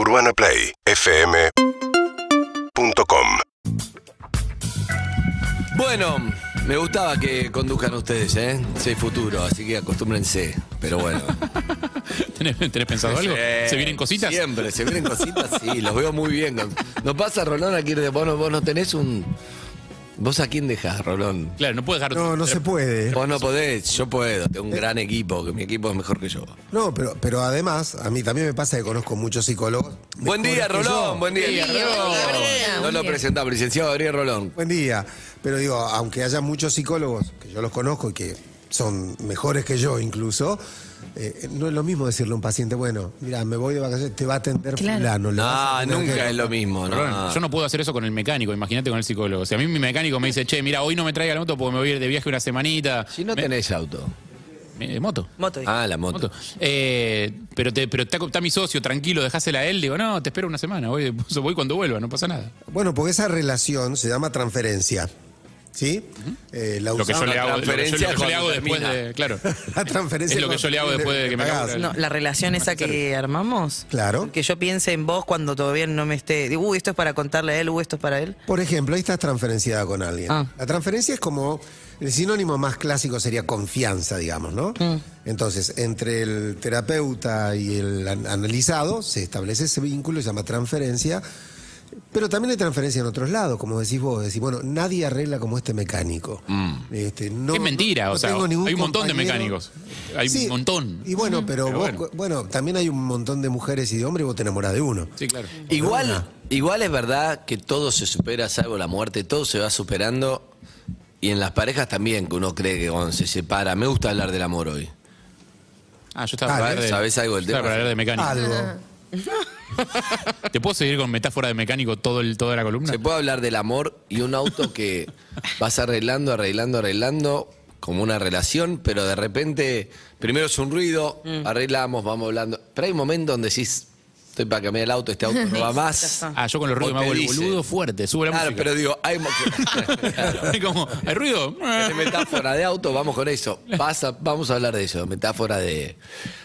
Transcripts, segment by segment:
UrbanaPlayFM.com Bueno, me gustaba que conduzcan ustedes, ¿eh? Soy futuro, así que acostúmbrense. Pero bueno. ¿Tenés, tenés pensado algo? ¿Se vienen cositas? Siempre, se vienen cositas, sí, los veo muy bien. ¿No pasa, Rolón, aquí de vos no, vos no tenés un... ¿Vos a quién dejás, Rolón? Claro, no puedo dejar. No, no se puede. Vos no podés, yo puedo, tengo un gran equipo, que mi equipo es mejor que yo. No, pero, pero además, a mí también me pasa que conozco muchos psicólogos. Buen día, mejores que yo. Rolón, buen día. Buen día, Rolón. No lo presentamos, licenciado Gabriel Rolón. Buen día. Pero digo, aunque haya muchos psicólogos, que yo los conozco y que son mejores que yo incluso, eh, no es lo mismo decirle a un paciente, bueno, mira, me voy de vacaciones, te va a atender Claro. fulano. le vas a No, nunca que- es lo mismo, no. Yo no puedo hacer eso con el mecánico, imagínate con el psicólogo. Si a mí mi mecánico me dice, che, mira, hoy no me traiga la moto porque me voy a ir de viaje una semanita. Si no Me- tenés auto. me- moto. Moto. Ah, la moto. Moto. Eh, pero te, pero está, está mi socio, tranquilo, dejásela a él. Digo, no, te espero una semana, voy, voy cuando vuelva, no pasa nada. Bueno, porque esa relación se llama transferencia. ¿Sí? Eh, la Lo que yo le hago, lo que yo- lo que yo transferencia le hago después termina. de. Claro. La transferencia Es lo que yo le hago después de que me el- No, la relación esa que armamos. Claro. Que yo piense en vos cuando todavía no me esté. Digo, uy, esto es para contarle a él, uy, esto es para él. Por ejemplo, ahí estás transferenciada con alguien. Ah. La transferencia es como, el sinónimo más clásico sería confianza, digamos, ¿no? Entonces, entre el terapeuta y el an- analizado se establece ese vínculo, se llama transferencia, pero también hay transferencia en otros lados, como decís vos, decís, bueno, nadie arregla como este mecánico. Este, no- es mentira, no o sea, tengo ningún hay un montón de mecánicos. Hay Sí, un montón. Y bueno, pero, Pero vos, bueno. bueno. también hay un montón de mujeres y de hombres y vos te enamorás de uno. Sí, claro. Igual, igual es verdad que todo se supera, salvo la muerte, todo se va superando. Y en las parejas también, que uno cree que cuando se separa. Me gusta hablar del amor hoy. Ah, yo estaba para hablar de, ¿sabés algo del tema? para hablar de mecánico. Algo. ¿Te puedo seguir con metáfora de mecánico todo el, toda la columna? Se puede hablar del amor y un auto que vas arreglando, arreglando, arreglando, como una relación, pero de repente, primero es un ruido, arreglamos, vamos hablando. Pero hay un momento donde decís, estoy para cambiar el auto, este auto no va más. Ah, yo con los ruidos me hago el dice- boludo fuerte, sube la Claro, música. pero digo, hay mo- Claro. Es como, ¿hay ruido? De metáfora de auto, vamos con eso. Pasa, vamos a hablar de eso, metáfora de.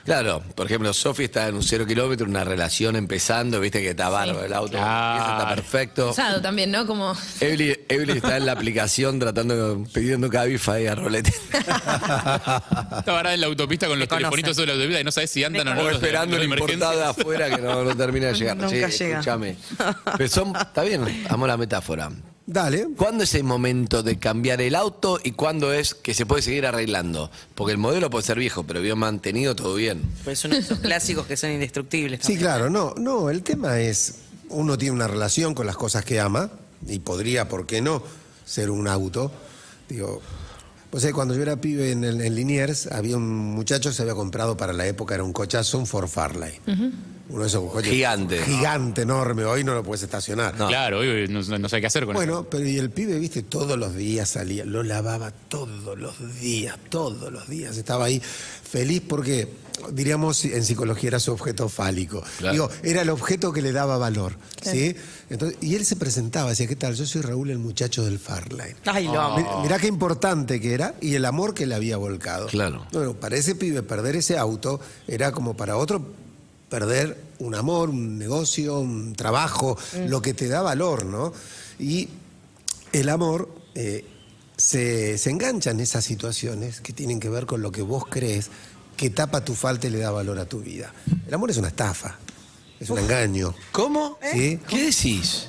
Claro, por ejemplo, Sofi está en un cero kilómetro, una relación empezando, viste que está bárbaro el auto, Claro. empieza, está perfecto. Usado también, ¿no? Como. Evelyn, Evelyn está en la aplicación tratando, pidiendo Cabify a Rolete. Está varada en la autopista con los Me telefonitos sobre la autopista y no sabes si andan o no. O los de- esperando los una de emergencia. importada afuera que no, no termina de llegar. Nunca Sí, llega. Escúchame. Pero son, está bien, amo la metáfora. Dale. ¿Cuándo es el momento de cambiar el auto y cuándo es que se puede seguir arreglando? Porque el modelo puede ser viejo, pero bien mantenido, todo bien. Pues de esos clásicos que son indestructibles. Sí, también. claro, no, no, el tema es, uno tiene una relación con las cosas que ama y podría, ¿por qué no?, ser un auto. Digo, pues eh, cuando yo era pibe en, el- en Liniers, había un muchacho que se había comprado para la época, era un cochazo, un Ford Fairlane. Uno de esos coches Gigante. Gigante, enorme, hoy no lo puedes estacionar. Claro, hoy no, no sé qué hacer con Bueno, pero y el pibe, viste, todos los días salía, lo lavaba todos los días, todos los días. Estaba ahí feliz porque, diríamos, en psicología era su objeto fálico. Claro. Digo, era el objeto que le daba valor. ¿sí? Entonces, y él se presentaba, decía, ¿qué tal? Yo soy Raúl, el muchacho del Farline. Ay, lo amo. Mi- Mirá qué importante que era y el amor que le había volcado. Claro. Bueno, para ese pibe perder ese auto era como para otro perder un amor, un negocio, un trabajo, lo que te da valor, ¿no? Y el amor eh, se, se engancha en esas situaciones que tienen que ver con lo que vos crees que tapa tu falta y le da valor a tu vida. El amor es una estafa, es un engaño. ¿Cómo? ¿Sí? ¿Qué decís?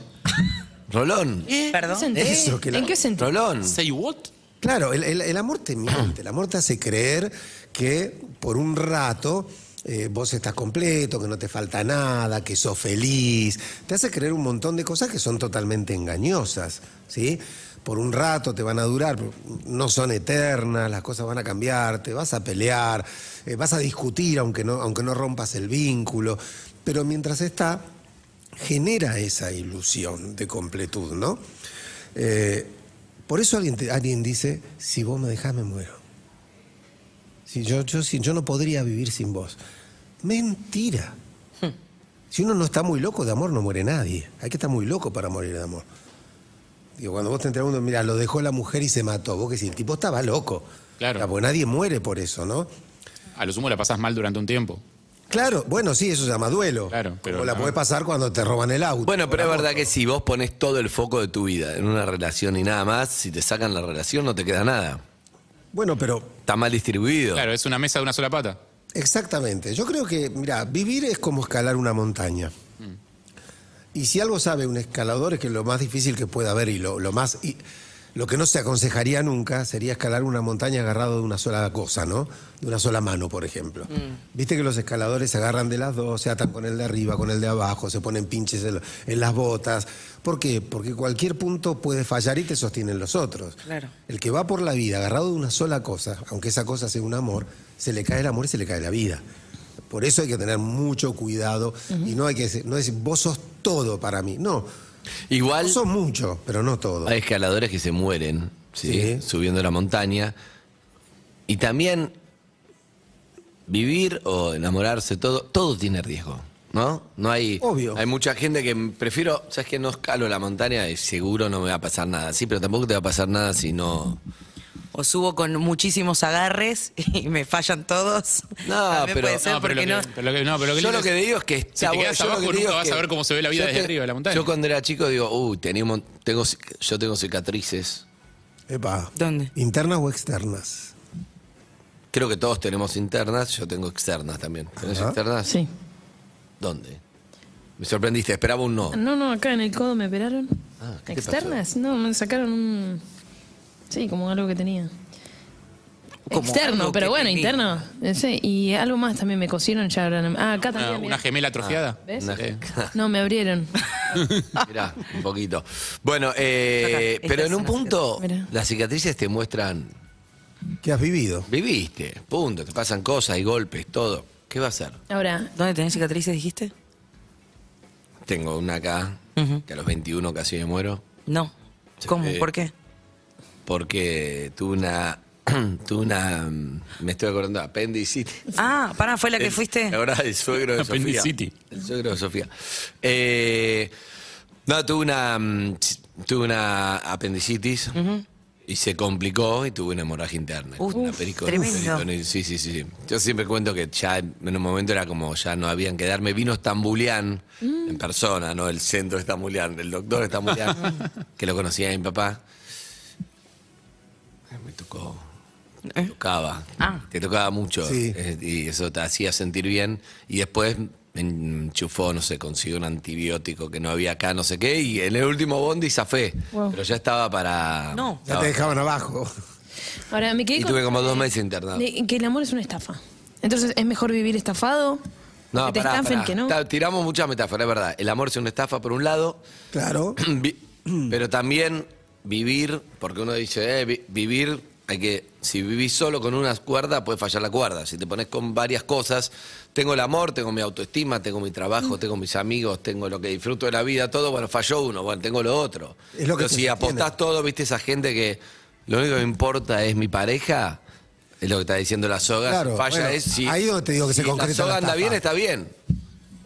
Rolón. Perdón. ¿Sentido? Eso, que la- ¿En qué sentido? Rolón. Say what? Claro, el, el- el amor te miente, el amor te hace creer que por un rato eh, vos estás completo, que no te falta nada, que sos feliz. Te hace creer un montón de cosas que son totalmente engañosas, ¿sí? Por un rato te van a durar, no son eternas, las cosas van a cambiar, te vas a pelear, eh, vas a discutir aunque no, aunque no rompas el vínculo, pero mientras está, genera esa ilusión de completud, ¿no? Eh, por eso alguien, te- alguien dice, si vos me dejás me muero. Si yo, yo, si, yo no podría vivir sin vos. Mentira. Si uno no está muy loco de amor, no muere nadie. Hay que estar muy loco para morir de amor. Digo, cuando vos te enterás uno, mira, lo dejó la mujer y se mató. Vos que si el tipo estaba loco. Claro. O sea, porque nadie muere por eso, ¿no? A lo sumo la pasás mal durante un tiempo. Claro, bueno, sí, eso se llama duelo. Claro, pero Como la no. puede pasar cuando te roban el auto. Bueno, pero es verdad moto. que si vos pones todo el foco de tu vida en una relación y nada más, si te sacan la relación no te queda nada. Bueno, pero Está mal distribuido. Claro, es una mesa de una sola pata. Exactamente. Yo creo que, mira, vivir es como escalar una montaña. Y si algo sabe un escalador es que lo más difícil que pueda haber y lo, lo más y lo que no se aconsejaría nunca sería escalar una montaña agarrado de una sola cosa, ¿no? De una sola mano, por ejemplo. Viste que los escaladores se agarran de las dos, se atan con el de arriba, con el de abajo, se ponen pinches en, en las botas. ¿Por qué? Porque cualquier punto puede fallar y te sostienen los otros. Claro. El que va por la vida agarrado de una sola cosa, aunque esa cosa sea un amor, se le cae el amor y se le cae la vida. Por eso hay que tener mucho cuidado y no hay que decir, no decir, vos sos todo para mí. No, Igual vos sos mucho, pero no todo. hay escaladores que se mueren ¿sí? Sí. subiendo la montaña. Y también vivir o enamorarse, todo, todo tiene riesgo. ¿No? No hay. Obvio. Hay mucha gente que prefiero, sabes que no escalo la montaña y seguro no me va a pasar nada. Sí, pero tampoco te va a pasar nada si no. O subo con muchísimos agarres y me fallan todos. No, pero- puede ser No, pero porque lo no. que, pero lo que- no, pero lo que yo lo que digo es que Si está te bueno, quedas abajo que nunca vas a ver cómo se ve la vida yo desde te- arriba de la montaña. Yo cuando era chico digo, uy, mon- tengo, yo tengo cicatrices. Epa. ¿Dónde? ¿Internas o externas? Creo que todos tenemos internas, yo tengo externas también. ¿Tenés Ajá. externas? Sí. ¿Dónde? Me sorprendiste, esperaba un no. No, no, acá en el codo me operaron. Ah, ¿qué te ¿Externas? No, me sacaron un. Sí, como algo que tenía. Como Externo, pero bueno, tenía. interno. eh, Sí, y algo más también me cosieron ya Ah, acá Una, también. una gemela atrofiada. ¿Ves? Una-. No, me abrieron. Mirá, un poquito. Bueno, eh, Acá, pero en un punto, las cicatrices te muestran, ¿Qué has vivido? viviste, punto, te pasan cosas, hay golpes, todo. ¿Qué va a hacer? Ahora, ¿Dónde tenés cicatrices, dijiste? Tengo una acá, que a los 21 casi me muero, No. ¿Cómo? Eh, ¿Por qué? Porque tuve una, tuve una, mm, me estoy acordando, apendicitis. Ah, pará, fue la que fuiste. La verdad, el suegro de Sofía. Apendicitis. El suegro de Sofía. Eh, no, tuve una, mm, tuve una apendicitis y se complicó y tuve una hemorragia interna. Uf, una tremendo. Sí, sí, sí, sí. Yo siempre cuento que ya en un momento era como ya no habían que darme. Vino Estambulián en persona, ¿no? El centro de Estambulián, el doctor Estambulián, que lo conocía mi papá. Tocó ¿Eh? tocaba. Ah. Te tocaba mucho. Sí. eh, y eso te hacía sentir bien. Y después me enchufó, no sé, consiguió un antibiótico que no había acá, no sé qué. Y en el último bondi zafé. Wow. Pero ya estaba para. No. Ya te dejaban abajo. ahora me quedé Y con- tuve como dos meses internado. de- que el amor es una estafa. Entonces, ¿es mejor vivir estafado? No, que te pará, estafen, pará. que no. Tiramos muchas metáforas, es verdad. El amor es una estafa por un lado, Claro. pero también vivir, porque uno dice, eh, vi- vivir, hay que, si vivís solo con una cuerda, puede fallar la cuerda. Si te pones con varias cosas, tengo el amor, tengo mi autoestima, tengo mi trabajo, tengo mis amigos, tengo lo que disfruto de la vida, todo, bueno, falló uno, bueno, tengo lo otro. Es lo que pero si apostás todo, viste esa gente que lo único que importa es mi pareja, es lo que está diciendo la soga, Claro, si falla bueno, es si, ahí donde te digo que se si concreta la soga la anda bien, está bien.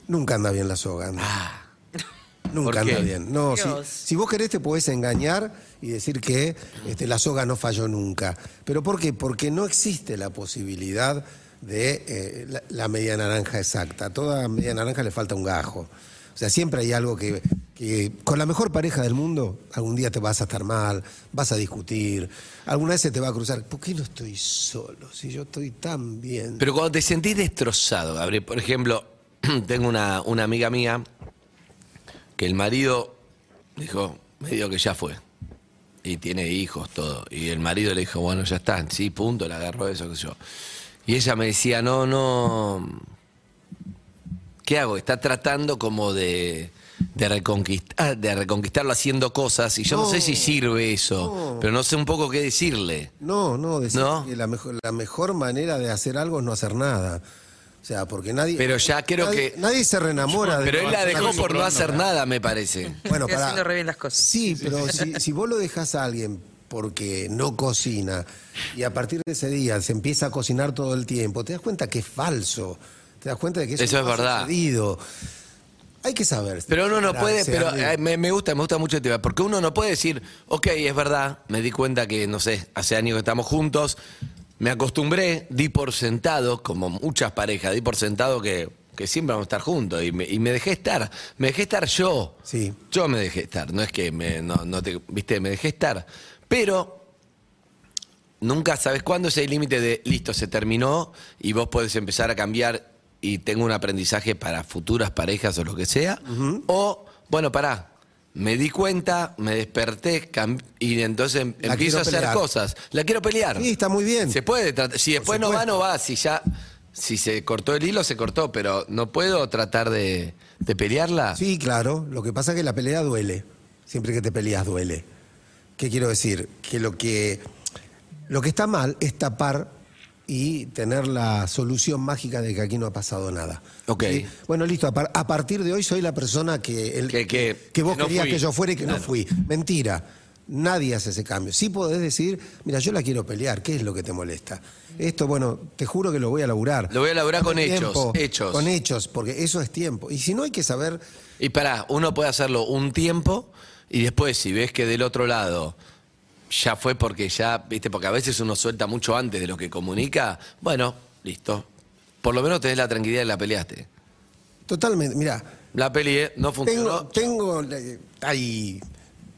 Nunca anda bien la soga. anda. Ah. Nunca ¿por anda bien. No, si, si vos querés te podés engañar y decir que este, la soga no falló nunca. ¿Pero por qué? Porque no existe la posibilidad de eh, la, la media naranja exacta. A toda media naranja le falta un gajo. O sea, siempre hay algo que, que con la mejor pareja del mundo algún día te vas a estar mal, vas a discutir, alguna vez se te va a cruzar. ¿Por qué no estoy solo? Si yo estoy tan bien. Pero cuando te sentís destrozado, Gabriel, por ejemplo, tengo una, una amiga mía que el marido dijo, medio que ya fue. Y tiene hijos, todo. Y el marido le dijo, bueno, ya está, sí, punto, le agarró eso, que yo. Y ella me decía, no, no. ¿Qué hago? Está tratando como de, de, reconquistar, de reconquistarlo haciendo cosas. Y yo no, No. sé si sirve eso, pero no sé un poco qué decirle. No, no, decir ¿No? que la mejor, la mejor manera de hacer algo es no hacer nada. O sea, porque nadie. Pero ya creo nadie- que- Nadie se reenamora de. Pero él la dejó por no hacer nada, me parece. Bueno, Estoy pará. haciendo re bien las cosas. Sí, pero si, si vos lo dejas a alguien porque no cocina y a partir de ese día se empieza a cocinar todo el tiempo, te das cuenta que es falso. Te das cuenta de que eso, Eso es no ha verdad. sucedido. Hay que saber. Pero uno no puede, pero eh, me, me gusta, me gusta mucho el tema, porque uno no puede decir, ok, es verdad, me di cuenta que, no sé, hace años que estamos juntos, me acostumbré, di por sentado, como muchas parejas, di por sentado que, que siempre vamos a estar juntos y me, y me dejé estar. Me dejé estar yo. Sí. Yo me dejé estar, no es que me, no, no te, viste, me dejé estar. Pero nunca sabes cuándo es el límite de listo, se terminó y vos podés empezar a cambiar y tengo un aprendizaje para futuras parejas o lo que sea. O, bueno, pará. Me di cuenta, me desperté y entonces em- La empiezo a hacer pelear. cosas. La quiero pelear. Sí, está muy bien. Se puede tratar. Si después no va, no va. Si ya. Si se cortó el hilo, se cortó. Pero no puedo tratar de, de pelearla. Sí, claro. Lo que pasa es que la pelea duele. Siempre que te peleas duele. ¿Qué quiero decir? Que lo que, lo que está mal es tapar y tener la solución mágica de que aquí no ha pasado nada. Ok. ¿Sí? Bueno, listo. A, par- a partir de hoy soy la persona que, el- Que- que- vos que no querías fui. que yo fuera y que no fui. Mentira. Nadie hace ese cambio. Sí podés decir, mira, yo la quiero pelear. ¿Qué es lo que te molesta? Esto, bueno, te juro que lo voy a laburar. Lo voy a laburar con Dame hechos, hechos. Con hechos, porque eso es tiempo. Y si no, hay que saber Y pará, uno puede hacerlo un tiempo y después, si ves que del otro lado ya fue porque ya, viste, porque a veces uno suelta mucho antes de lo que comunica, bueno, listo. Por lo menos tenés la tranquilidad de la peleaste. Totalmente, mira, La peleé, no funcionó. tengo, tengo, eh, ay,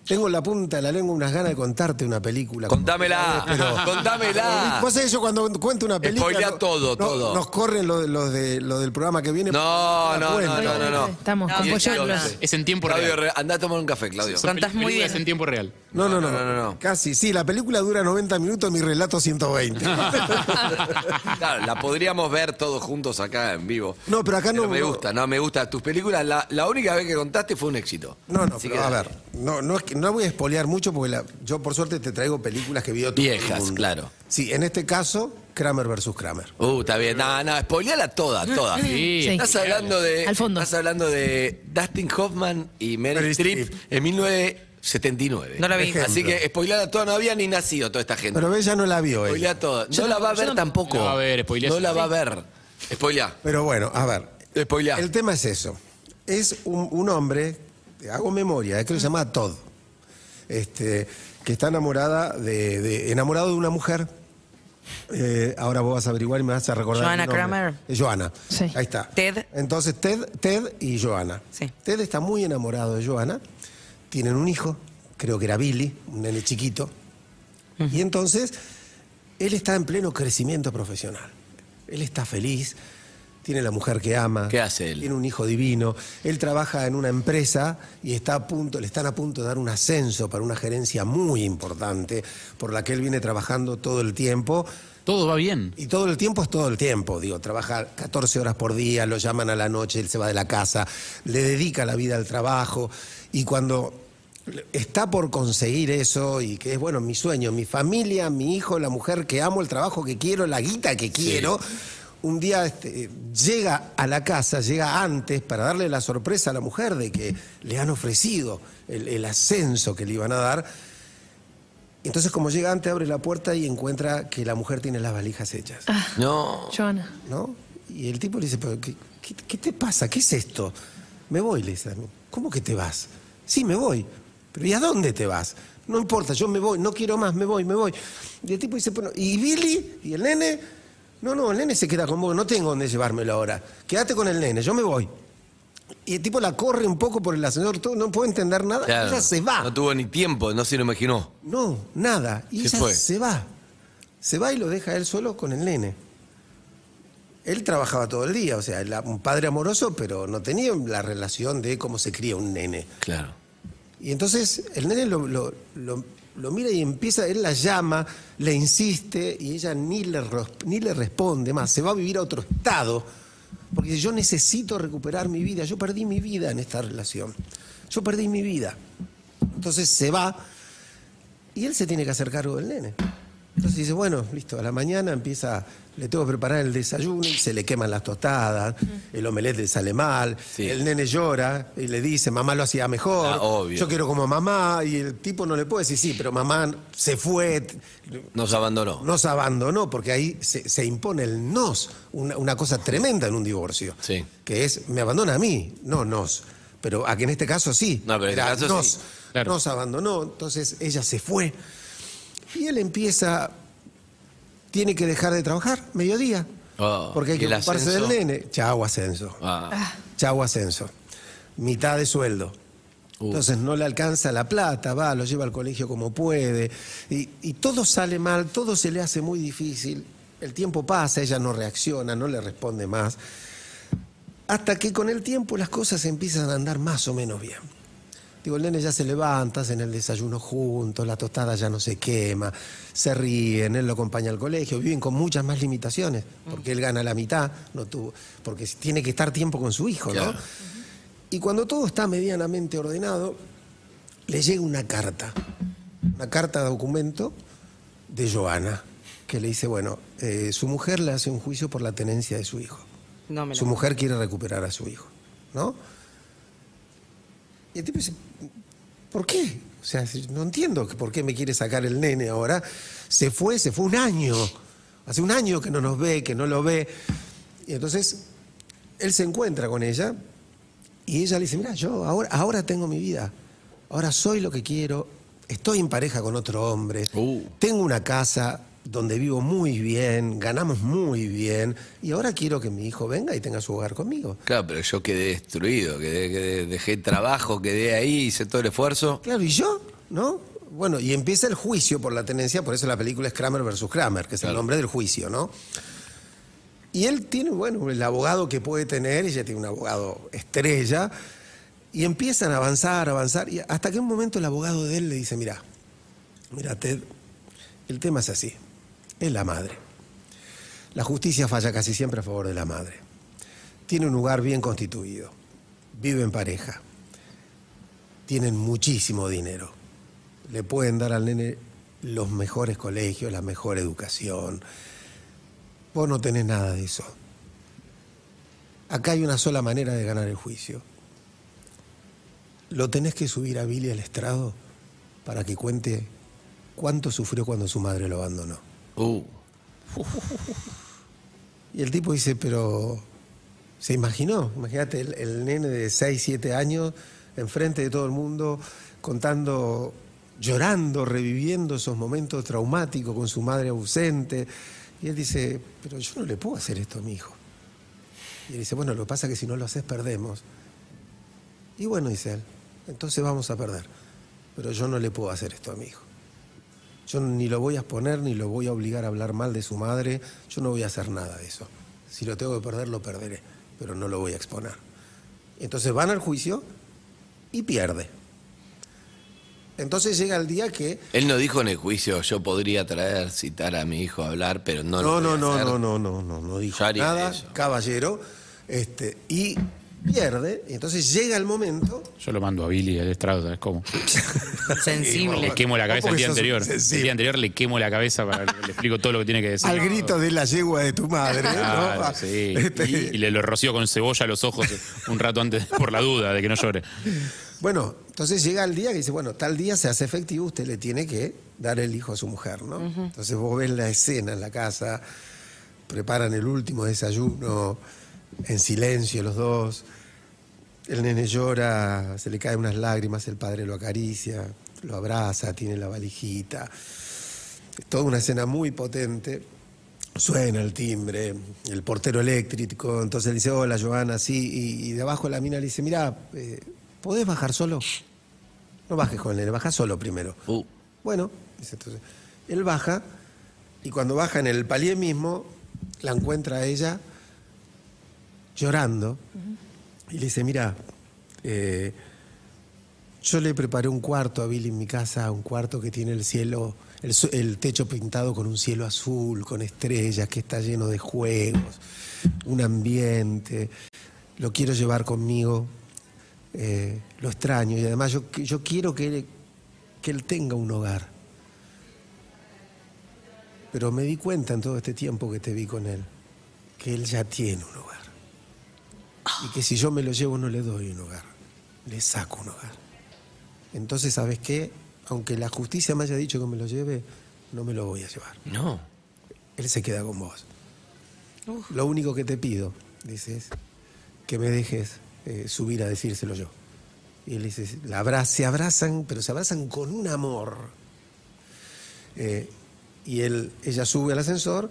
tengo en la punta de la lengua unas ganas de contarte una película. Contámela, contámela. Vos sabés, yo cuando cuento una película. Spoilea no- todo, no- todo. Nos corren los lo de, lo del programa que viene. No, no, no, no, no, no. Estamos No, con. Es en tiempo Claudio, real. re- andá a tomar un café, Claudio. Son Contás muy bien. en tiempo real. No, no, no, No, no, no. Casi, sí, la película dura 90 minutos, mi relato 120. Claro, la podríamos ver todos juntos acá en vivo. No, pero acá no- me no. gusta, no, me gusta. Tus películas, la, la única vez que contaste fue un éxito. No, no, Así pero que a ver, no, no, es que, no voy a espolear mucho porque la- yo por suerte te traigo películas que vio todo el Viejas, mundo. claro. Sí, en este caso, Kramer versus Kramer. Uh, está bien. No, no, spoileala toda, toda. Sí. Sí. Estás hablando de. Al fondo. Estás hablando de Dustin Hoffman y Meryl Meryl Streep Streep. en 1979. No la vi. Ejemplo. Así que spoileala toda, no había ni nacido toda esta gente. Pero ella no la vio. ella. Spoilea toda. Yo No la va a yo ver no- tampoco. No la va a ver, spoilea. No la va a ver. Spoilea. Pero bueno, a ver. Spoilea. El tema es eso. Es un, un hombre, hago memoria, es que se llama Todd, este, que está enamorada de, de- enamorado de una mujer. Eh, ahora vos vas a averiguar y me vas a recordar. Nombre. Kramer. Eh, Joanna. Sí. Ahí está. Ted. Entonces, Ted, Ted y Joanna. Sí. Ted está muy enamorado de Joanna. Tienen un hijo, creo que era Billy, un nene chiquito. Y entonces, él está en pleno crecimiento profesional. Él está feliz, tiene la mujer que ama. ¿Qué hace él? Tiene un hijo divino. Él trabaja en una empresa y está a punto, le están a punto de dar un ascenso para una gerencia muy importante, por la que él viene trabajando todo el tiempo. Todo va bien. Y todo el tiempo es todo el tiempo, digo, trabaja 14 horas por día, lo llaman a la noche, él se va de la casa, le dedica la vida al trabajo y cuando está por conseguir eso y que es, bueno, mi sueño, mi familia, mi hijo, la mujer que amo, el trabajo que quiero, la guita que quiero, un día este, llega a la casa, llega antes para darle la sorpresa a la mujer de que le han ofrecido el, el ascenso que le iban a dar. Entonces, como llega antes, abre la puerta y encuentra que la mujer tiene las valijas hechas. No. Joana. ¿no? Y el tipo le dice, ¿pero qué, qué- qué te pasa? ¿Qué es esto? Me voy, le dice a mí. ¿Cómo que te vas? Sí, me voy. ¿Pero y a dónde te vas? No importa, yo me voy, no quiero más, me voy, me voy. Y el tipo dice, bueno, ¿y Billy? ¿Y el nene? No, no, el nene se queda con vos, no tengo dónde llevármelo ahora. Quédate con el nene, yo me voy. Y el tipo la corre un poco por el ascensor, todo, no puede entender nada, Claro. ella se va. No tuvo ni tiempo, no se lo imaginó. No, nada. Y Se ella fue. se va. Se va y lo deja él solo con el nene. Él trabajaba todo el día, o sea, era un padre amoroso, pero no tenía la relación de cómo se cría un nene. Claro. Y entonces el nene lo, lo- lo- lo mira y empieza, él la llama, le insiste y ella ni le, ni le responde más, se va a vivir a otro estado, porque yo necesito recuperar mi vida, yo perdí mi vida en esta relación, yo perdí mi vida. Entonces se va y él se tiene que hacer cargo del nene. Entonces dice, bueno, listo, a la mañana empieza, le tengo que preparar el desayuno y se le queman las tostadas, el omelette le sale mal, Sí. el nene llora y le dice, mamá lo hacía mejor, Ah, obvio. yo quiero como mamá, y el tipo no le puede decir, sí, pero mamá se fue, Nos abandonó. nos abandonó, porque ahí se, se impone el nos, una, una cosa tremenda en un divorcio, Sí. que es, me abandona a mí, no nos. Pero aquí en este caso sí, No, pero en este era caso nos, sí. Claro. nos abandonó, entonces ella se fue. Y él empieza tiene que dejar de trabajar, mediodía. Oh, porque hay ¿y que ocuparse ascenso? del nene. Chau, ascenso. Ah. Chau, ascenso. Mitad de sueldo. Uh. Entonces no le alcanza la plata, va, lo lleva al colegio como puede. Y, y todo sale mal, todo se le hace muy difícil. El tiempo pasa, ella no reacciona, no le responde más. Hasta que con el tiempo las cosas empiezan a andar más o menos bien. Digo, el nene ya se levanta, hacen el desayuno juntos, la tostada ya no se quema, se ríen, él lo acompaña al colegio, viven con muchas más limitaciones, porque él gana la mitad, no tuvo, porque tiene que estar tiempo con su hijo, ¿no? Claro. Y cuando todo está medianamente ordenado, le llega una carta, una carta de documento de Joana, que le dice, bueno, eh, su mujer le hace un juicio por la tenencia de su hijo. No me lo Su mujer quiere recuperar a su hijo, ¿no? Y el tipo dice, ¿por qué? O sea, no entiendo por qué me quiere sacar el nene ahora. Se fue, se fue un año. Hace un año que no nos ve, que no lo ve. Y entonces él se encuentra con ella y ella le dice, mira, yo ahora, ahora tengo mi vida. Ahora soy lo que quiero. Estoy en pareja con otro hombre. Uh. Tengo una casa donde vivo muy bien, ganamos muy bien. Y ahora quiero que mi hijo venga y tenga su hogar conmigo. Claro, pero yo quedé destruido, quedé, quedé- dejé trabajo, quedé ahí, hice todo el esfuerzo. Claro, ¿y yo? ¿No? Bueno, y empieza el juicio por la tenencia, por eso la película es Kramer versus Kramer, que es el nombre del juicio, ¿no? Y él tiene, bueno, el abogado que puede tener, ella tiene un abogado estrella, y empiezan a avanzar, avanzar, y hasta que un momento el abogado de él le dice, mira, mira, Ted, el tema es así, es la madre. La justicia falla casi siempre a favor de la madre. Tiene un lugar bien constituido, vive en pareja, tienen muchísimo dinero. Le pueden dar al nene los mejores colegios, la mejor educación. Vos no tenés nada de eso. Acá hay una sola manera de ganar el juicio. Lo tenés que subir a Billy al estrado para que cuente cuánto sufrió cuando su madre lo abandonó. Uh, Y el tipo dice, pero se imaginó, imagínate el, el nene de 6, 7 años, enfrente de todo el mundo, contando, llorando, reviviendo esos momentos traumáticos con su madre ausente. Y él dice, pero yo no le puedo hacer esto a mi hijo. Y él dice, bueno, lo que pasa es que si no lo haces, perdemos. Y bueno, dice él, entonces vamos a perder. Pero yo no le puedo hacer esto a mi hijo. Yo ni lo voy a exponer, ni lo voy a obligar a hablar mal de su madre. Yo no voy a hacer nada de eso. Si lo tengo que perder, lo perderé, pero no lo voy a exponer. Entonces van al juicio y pierde. Entonces llega el día que... él no dijo en el juicio, yo podría traer, citar a mi hijo a hablar, pero no No, lo no, no, no, no, no, no, no dijo nada, eso. caballero. Este, y pierde, y entonces llega el momento... Yo lo mando a Billy al estrado, ¿sabes cómo? sensible. Le quemo la cabeza el día anterior. sensible. El día anterior le quemo la cabeza para le explico todo lo que tiene que decir. Al grito de la yegua de tu madre. ¿no? Claro, sí. Este, Y, y le lo rocío con cebolla a los ojos un rato antes por la duda de que no llore. Bueno, entonces llega el día que dice, bueno, tal día se hace efectivo, usted le tiene que dar el hijo a su mujer, ¿no? Entonces vos ves la escena en la casa, preparan el último desayuno en silencio los dos, el nene llora, se le caen unas lágrimas, el padre lo acaricia, lo abraza, tiene la valijita. Es toda una escena muy potente. Suena el timbre, el portero eléctrico, entonces le dice, hola Joana, sí, y, y de abajo la mina le dice, mira, eh, ¿podés bajar solo? No bajes con el nene, baja solo primero. Uh, Bueno, dice entonces, él baja y cuando baja en el palier mismo, la encuentra a ella llorando y le dice, mira, eh, yo le preparé un cuarto a Billy en mi casa, un cuarto que tiene el cielo, el, techo pintado con un cielo azul, con estrellas, que está lleno de juegos, un ambiente. Lo quiero llevar conmigo, eh, lo extraño y además yo, quiero que que él tenga un hogar. Pero me di cuenta en todo este tiempo que te vi con él, que él ya tiene un hogar. Y que si yo me lo llevo no le doy un hogar, le saco un hogar. Entonces, ¿sabes qué? Aunque la justicia me haya dicho que me lo lleve, no me lo voy a llevar. no. Él se queda con vos. Lo único que te pido, dices, que me dejes eh, subir a decírselo yo. Y él dice, la abra- se abrazan, pero se abrazan con un amor. Eh, y él, ella sube al ascensor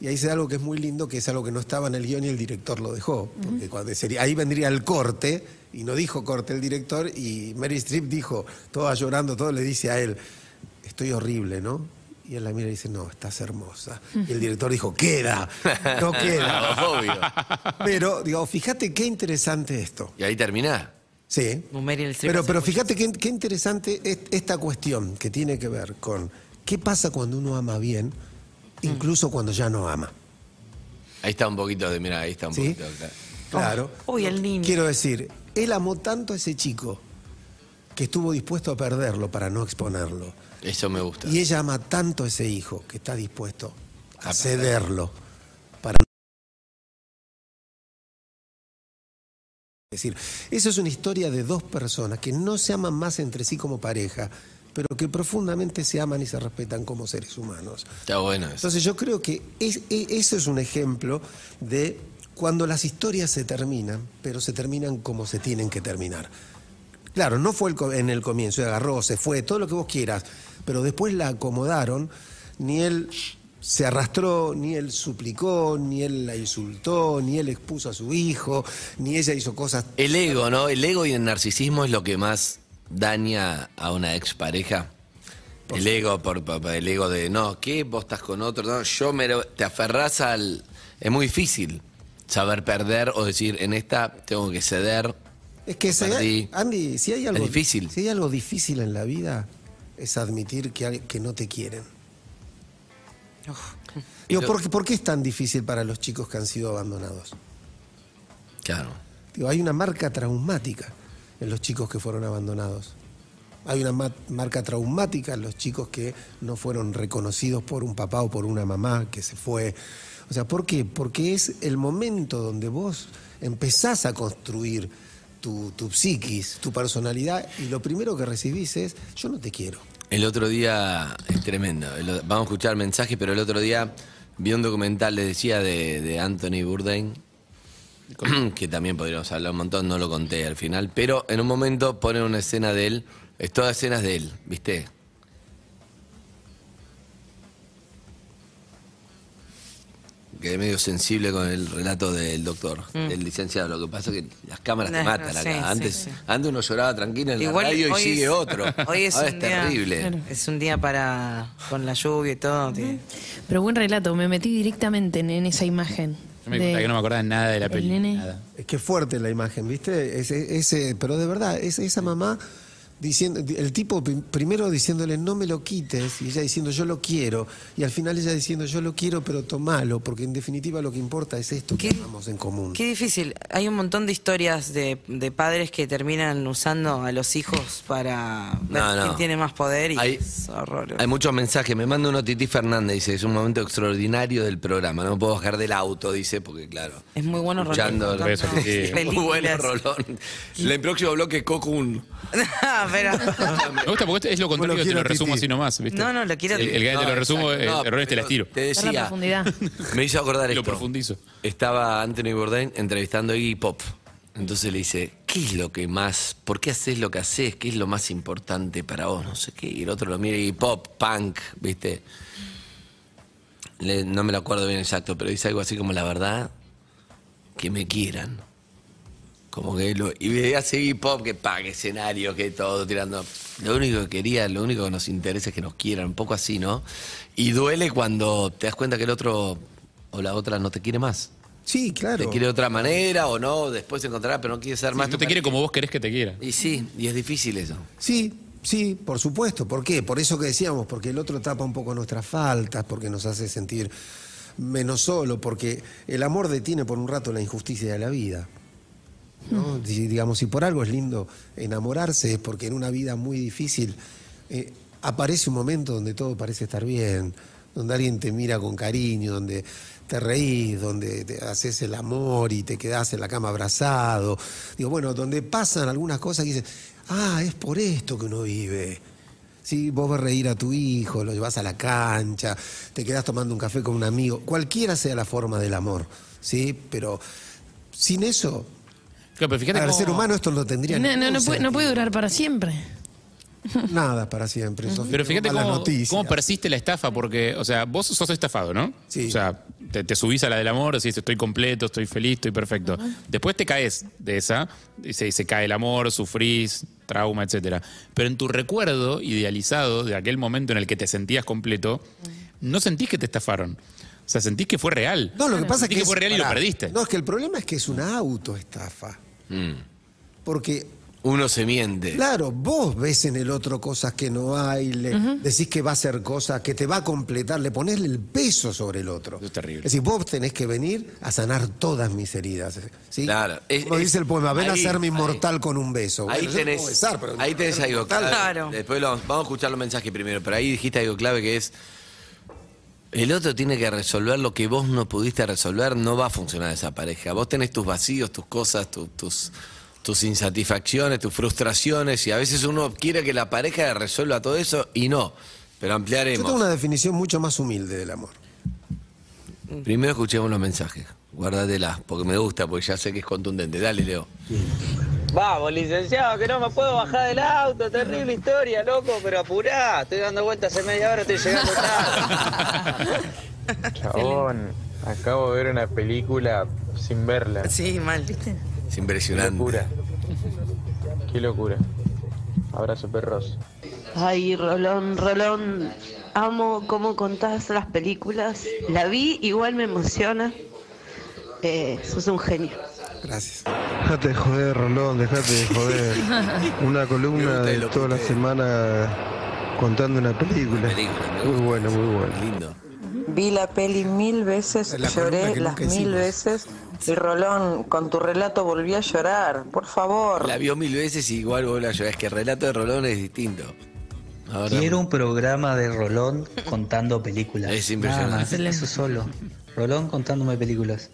y ahí se da algo que es muy lindo, que es algo que no estaba en el guion y el director lo dejó. Porque cuando sería, ahí vendría el corte, y no dijo corte el director, y Mary Streep dijo, toda llorando, todo le dice a él, estoy horrible, ¿no? Y él la mira y dice, no, estás hermosa. Y el director dijo, queda, no queda. Obvio. Pero, digo, fíjate qué interesante esto. Y ahí termina. Sí. Pero, pero fíjate qué, qué interesante es esta cuestión que tiene que ver con qué pasa cuando uno ama bien, incluso cuando ya no ama. Ahí está un poquito de, mira, ahí está un ¿Sí? poquito. claro. Claro. Uy, el niño. Quiero decir, él amó tanto a ese chico que estuvo dispuesto a perderlo para no exponerlo. Eso me gusta. Y ella ama tanto a ese hijo que está dispuesto a A cederlo para Es decir, eso es una historia de dos personas que no se aman más entre sí como pareja, pero que profundamente se aman y se respetan como seres humanos. Está bueno eso. Entonces yo creo que es- e- eso es un ejemplo de cuando las historias se terminan, pero se terminan como se tienen que terminar. Claro, no fue el en el comienzo, agarró, se fue, todo lo que vos quieras, pero después la acomodaron, ni él se arrastró, ni él suplicó, ni él la insultó, ni él expuso a su hijo, ni ella hizo cosas... El ego, ¿no? El ego y el narcisismo es lo que más daña a una expareja. El ego, por, por- el ego de, no, ¿qué? Vos estás con otro, no, yo me... lo- Te aferrás al... Es muy difícil saber perder o decir, en esta tengo que ceder. Es que se-. Andy, si hay algo difícil. si hay algo difícil en la vida es admitir que, hay- que no te quieren. Digo, ¿por, qué- por qué es tan difícil para los chicos que han sido abandonados? Claro. Digo, hay una marca traumática en los chicos que fueron abandonados. Hay una ma- marca traumática en los chicos que no fueron reconocidos por un papá o por una mamá que se fue. O sea, ¿por qué? Porque es el momento donde vos empezás a construir tu, tu psiquis, tu personalidad, y lo primero que recibís es, yo no te quiero. El otro día, es tremendo, vamos a escuchar mensajes, pero el otro día vi un documental, les decía, de, de Anthony Bourdain, que también podríamos hablar un montón, no lo conté al final, pero en un momento ponen una escena de él, es todas escenas de él, ¿viste? Quedé medio sensible con el relato del doctor, del licenciado. Lo que pasa es que las cámaras te Mm. Matan no, acá. sí, antes, sí. antes uno lloraba tranquilo en Igual la radio y hoy sigue es- otro. Hoy es Ahora un es día- terrible. Claro. Es un día para. con la lluvia y todo. Pero buen relato, me metí directamente en, en esa imagen. Yo me de- contaba que no me acordaba nada de la. Nada. Es que fuerte la imagen, ¿viste? Ese, ese, pero de verdad, ese- esa mamá diciendo, el tipo prim- primero diciéndole no me lo quites, y ella diciendo yo lo quiero, y al final ella diciendo yo lo quiero, pero tomalo, porque en definitiva lo que importa es esto que amamos en común. Qué difícil. Hay un montón de historias de, de padres que terminan usando a los hijos para ver No, no. quién tiene más poder y Hay- es horroroso. Hay muchos mensajes. Me manda uno Titi Fernández, dice, es un momento extraordinario del programa. No me puedo bajar del auto, dice, porque claro. Es muy bueno Rolón. Beso, Titi. Muy bueno. Rolón. El próximo bloque, Cocun. Pero- Me gusta porque es lo contrario, te lo resumo así nomás. ¿viste? No, no, lo quiero- El, el que te lo resumo, exacto. el No, error te pero las tiro. Te la decía, profundidad. me hizo acordar Lo esto. profundizo. Estaba Anthony Bourdain entrevistando a Iggy Pop. Entonces le dice, ¿qué es lo que más, por qué haces lo que haces? ¿Qué es lo más importante para vos? No sé qué. Y el otro lo mira Iggy Pop, punk, ¿viste? Le- no me lo acuerdo bien exacto, pero dice algo así como la verdad, que me quieran. Como que lo, y veía así Iggy Pop que pague escenario, que todo tirando. Lo único que quería, lo único que nos interesa es que nos quieran, un poco así, ¿no? Y duele cuando te das cuenta que el otro o la otra no te quiere más. Sí, claro. Te quiere de otra manera o no, después se encontrará, pero no quiere ser Sí, más. no te quiere como vos querés que te quiera. Y sí, y es difícil eso. Sí, sí, por supuesto. ¿Por qué? Por eso que decíamos, porque el otro tapa un poco nuestras faltas, porque nos hace sentir menos solo, porque el amor detiene por un rato la injusticia de la vida. ¿No? Digamos, si por algo es lindo enamorarse, es porque en una vida muy difícil eh, aparece un momento donde todo parece estar bien, donde alguien te mira con cariño, donde te reís, donde te haces el amor y te quedás en la cama abrazado. Digo, bueno, donde pasan algunas cosas que dices, ah, es por esto que uno vive. Sí, vos ves reír a tu hijo, lo llevas a la cancha, te quedás tomando un café con un amigo, cualquiera sea la forma del amor, ¿sí? Pero sin eso, Claro, pero fíjate para el cómo- ser humano esto no tendría No, no, ningún no puede, no sentido. puede durar para siempre. Nada para siempre. Sofía, Pero fíjate malas cómo, noticias. cómo persiste la estafa, porque, o sea, vos sos estafado, ¿no? Sí. O sea, te, te subís a la del amor, decís estoy completo, estoy feliz, estoy perfecto. Después te caes de esa, y se, se cae el amor, sufrís, trauma, etcétera. Pero en tu recuerdo idealizado de aquel momento en el que te sentías completo, no sentís que te estafaron. O sea, sentís que fue real. No, lo que pasa es Sentís que. que fue es- real y lo pará. perdiste. No, es que el problema es que es una autoestafa. Mm. Porque Uno se miente. Claro, vos ves en el otro cosas que no hay, le decís que va a hacer cosas, que te va a completar, le ponés el peso sobre el otro. Eso es terrible. Es decir, vos tenés que venir a sanar todas mis heridas. ¿sí? Claro, es- Como es- dice el poema, ven ahí- a ser mi ahí- inmortal con un beso. Ahí Bueno, tenés, puedo besar, pero ahí tenés algo clave. Claro. Después lo- vamos a escuchar los mensajes primero, pero ahí dijiste algo clave que es el otro tiene que resolver lo que vos no pudiste resolver, no va a funcionar esa pareja. Vos tenés tus vacíos, tus cosas, tu- tus, tus insatisfacciones, tus frustraciones, y a veces uno quiere que la pareja resuelva todo eso y no. Pero Yo ampliaremos. tengo una definición mucho más humilde del amor. Primero escuchemos los mensajes. Guárdatela, porque me gusta, porque ya sé que es contundente. Dale, Leo. Vamos, licenciado, que no me puedo bajar del auto. Terrible historia, loco, pero apurá. Estoy dando vueltas hace media hora, estoy llegando tarde. Chabón, acabo de ver una película sin verla. Sí, mal. Es Qué impresionante. locura. Qué locura. Abrazo perros. Ay, Rolón, Rolón, amo cómo contás las películas. La vi, igual me emociona. Eh, sos un genio. Gracias. Dejate de joder, Rolón, dejate de joder. Una columna de toda la semana contando una película. Muy bueno, muy bueno. Lindo. Vi la peli mil veces, la lloré las mil hicimos. veces. Y Rolón, con tu relato volví a llorar. Por favor. La vio mil veces y igual vos la llorás. Es que el relato de Rolón es distinto. Ahora, Quiero un programa de Rolón contando películas. Es impresionante. Nada más, eso solo. Rolón contándome películas.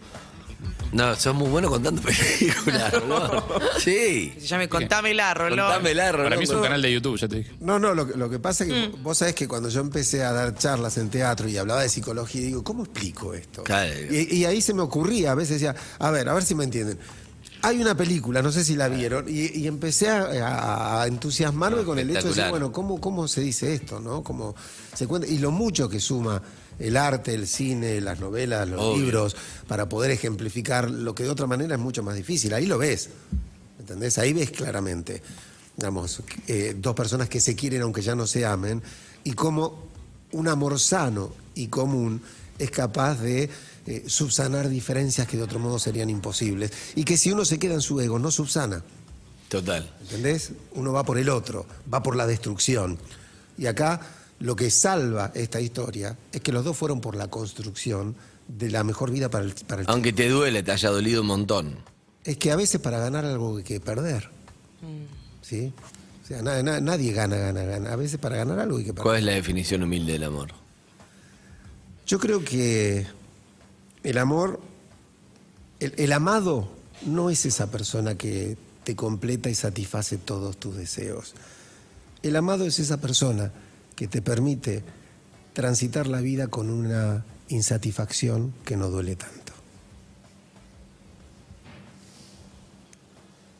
No, sos muy bueno contando películas, Rolón. Sí. Se llame Contámela, Rolón. Contámela, Rolón. Para mí es un canal de YouTube, ya te dije. No, no, lo, que- lo que pasa es que vos sabés que cuando yo empecé a dar charlas en teatro y hablaba de psicología, digo, ¿cómo explico esto? Claro. Y, y ahí se me ocurría, a veces decía, a ver, a ver si me entienden. Hay una película, no sé si la vieron, y, y empecé a, entusiasmarme con el hecho de decir, bueno, ¿cómo, ¿cómo se dice esto? ¿no? ¿Cómo se cuenta? Y lo mucho que suma el arte, el cine, las novelas, los Obvio. libros, para poder ejemplificar lo que de otra manera es mucho más difícil. Ahí lo ves. ¿Entendés? Ahí ves claramente, digamos, eh, dos personas que se quieren aunque ya no se amen, y cómo un amor sano y común es capaz de eh, subsanar diferencias que de otro modo serían imposibles. Y que si uno se queda en su ego, no subsana. Total. ¿Entendés? Uno va por el otro, va por la destrucción. Y acá lo que salva esta historia es que los dos fueron por la construcción de la mejor vida para el, para el Aunque te duele, te haya dolido un montón. es que a veces para ganar algo hay que perder. ¿Sí? O sea, na- na- nadie gana, gana, gana. A veces para ganar algo hay que perder. ¿Cuál es la definición humilde del amor? Yo creo que el amor, el, amado no es esa persona que te completa y satisface todos tus deseos. El amado es esa persona que te permite transitar la vida con una insatisfacción que no duele tanto.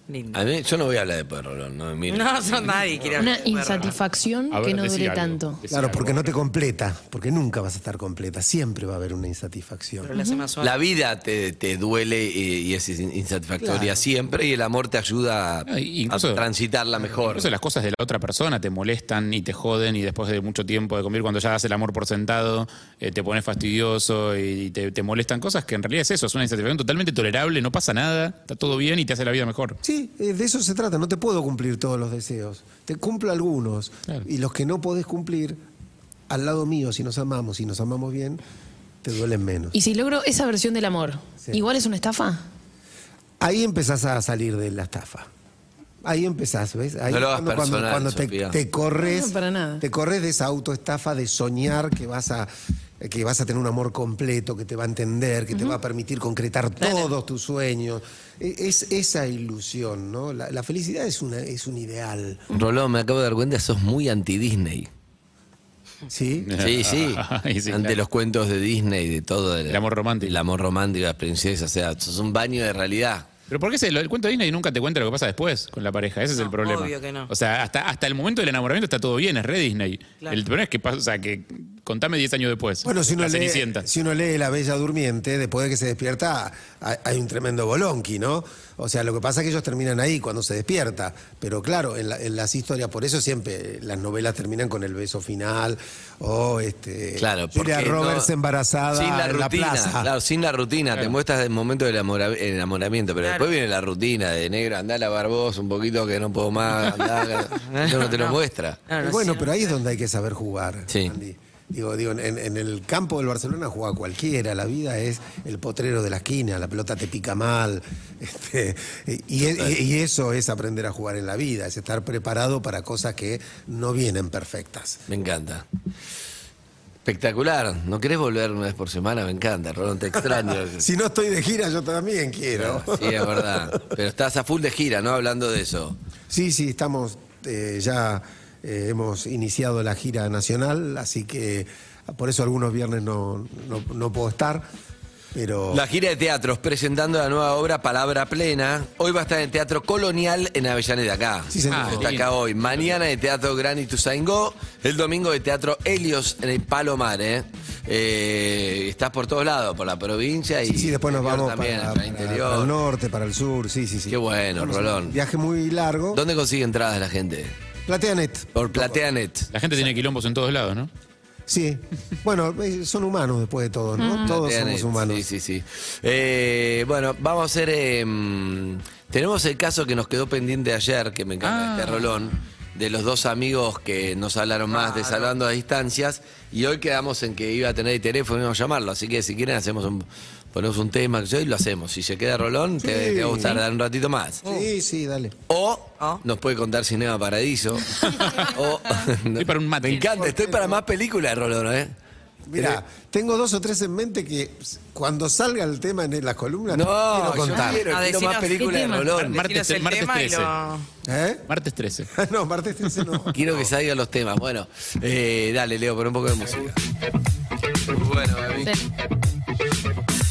Lindo. A mí, yo no voy a hablar de Rolón, no. No, son nadie quiere Una hablar de perro. insatisfacción A ver, que no decí duele algo, tanto. decí Claro, algo. porque no te completa, porque nunca vas a estar completa, siempre va a haber una insatisfacción. Pero le hace más suave. La vida te, te duele y, y es insatisfactoria Claro. siempre y el amor te ayuda a, Ah, y incluso- a transitarla mejor. Incluso las cosas de la otra persona te molestan y te joden y después de mucho tiempo de convivir, cuando ya das el amor por sentado, eh, te pones fastidioso y te, te molestan cosas que en realidad es eso, es una insatisfacción totalmente tolerable, no pasa nada, está todo bien y te hace la vida mejor. Sí, eh, de eso se trata, no te puedo cumplir todos los deseos, te cumplo algunos Claro. y los que no podés cumplir, al lado mío, si nos amamos, si nos amamos bien, te duelen menos. Y si logro esa versión del amor, Sí. ¿igual es una estafa? Ahí empezás a salir de la estafa. Ahí empezás, ¿ves? Ahí No lo hagas cuando, cuando- personal, cuando te, corres, No, para nada. te corres de esa autoestafa de soñar que vas a que vas a tener un amor completo, que te va a entender, que te va a permitir concretar todos tus sueños. E- Es esa ilusión, ¿no? La, la felicidad es una es un ideal, Rolón, me acabo de dar cuenta, sos muy anti-Disney. ¿sí? Sí, sí. Ay, sí, Ante claro. los cuentos de Disney, de todo. El amor romántico. El amor romántico, las princesas. O sea, sos un baño de realidad. Pero ¿por qué se, lo- el cuento de Disney nunca te cuenta lo que pasa después con la pareja? Ese es el problema. obvio que no. O sea, hasta, hasta el momento del enamoramiento está todo bien, es re Disney. Claro. El problema es que pasa, o sea, que contame 10 años después. Bueno, si uno, la lee, si uno lee La Bella Durmiente, después de que se despierta, hay, hay un tremendo bolonqui, ¿no? O sea, lo que pasa es que ellos terminan ahí cuando se despierta. Pero claro, en, la- en las historias, por eso siempre las novelas terminan con el beso final o este, Claro, Julia Roberts no- embarazada sin la en la rutina, plaza. claro, sin la rutina, te muestras el momento del enamora- enamoramiento, pero Claro. después viene la rutina de negro, andá a lavar vos un poquito que no puedo más, andá, eso no te lo muestra. No, no, Y bueno, sí, pero ahí es donde hay que saber jugar. Sí. Andy. Digo, digo, en, en el campo del Barcelona juega cualquiera, la vida es el potrero de la esquina, la pelota te pica mal. este, y, y- y eso es aprender a jugar en la vida, es estar preparado para cosas que no vienen perfectas. Me encanta. Espectacular. ¿No querés volver una vez por semana? Me encanta, Rolón, te extraño. Si no estoy de gira, yo también quiero. Sí, es verdad. Pero estás a full de gira, ¿no? Hablando de eso. Sí, sí, estamos eh, ya eh, hemos iniciado la gira nacional, así que por eso algunos viernes no, no- no puedo estar, pero La gira de teatros presentando la nueva obra Palabra Plena. Hoy va a estar en el Teatro Colonial en Avellaneda, acá. Sí, señor. Ah, Está lindo. acá hoy. Mañana de Teatro Granny Tuzaingó. El domingo de Teatro Helios en el Palomar, ¿eh? Eh, estás por todos lados, por la provincia y sí, sí, después nos interior vamos también, para, el interior. para el norte, para el sur, sí, sí, sí. Qué bueno, Vamos Rolón. Viaje muy largo. ¿Dónde consigue entradas la gente? Plateanet. Por Plateanet. La gente tiene quilombos en todos lados, ¿no? Sí. Bueno, eh, son humanos después de todo, ¿no? Todos Plateanet, somos humanos. Sí, sí, sí. Eh, bueno, vamos a hacer. eh, mm, tenemos el caso que nos quedó pendiente ayer, que me encanta Ah. este rolón, de los dos amigos que nos hablaron más de Salvando a Distancias. Y hoy quedamos en que iba a tener el teléfono y íbamos a llamarlo. Así que si quieren, hacemos un, ponemos un tema que yo y lo hacemos. Si se queda rolón, te, Sí. te va a gustar dar un ratito más. Sí, sí, dale. O nos puede contar Cinema Paradiso. o, Estoy para un mate. Me encanta, estoy para más películas de Rolón, ¿eh? Mira, tengo dos o tres en mente que cuando salga el tema en las columnas No, quiero yo contar. quiero, quiero más películas de. Rolón. Martes- el martes tema y 13. lo- ¿Eh? Martes 13. no, martes 13 no. Quiero que salgan los temas. Bueno, eh, dale, Leo, pon un poco de música. Bueno, baby.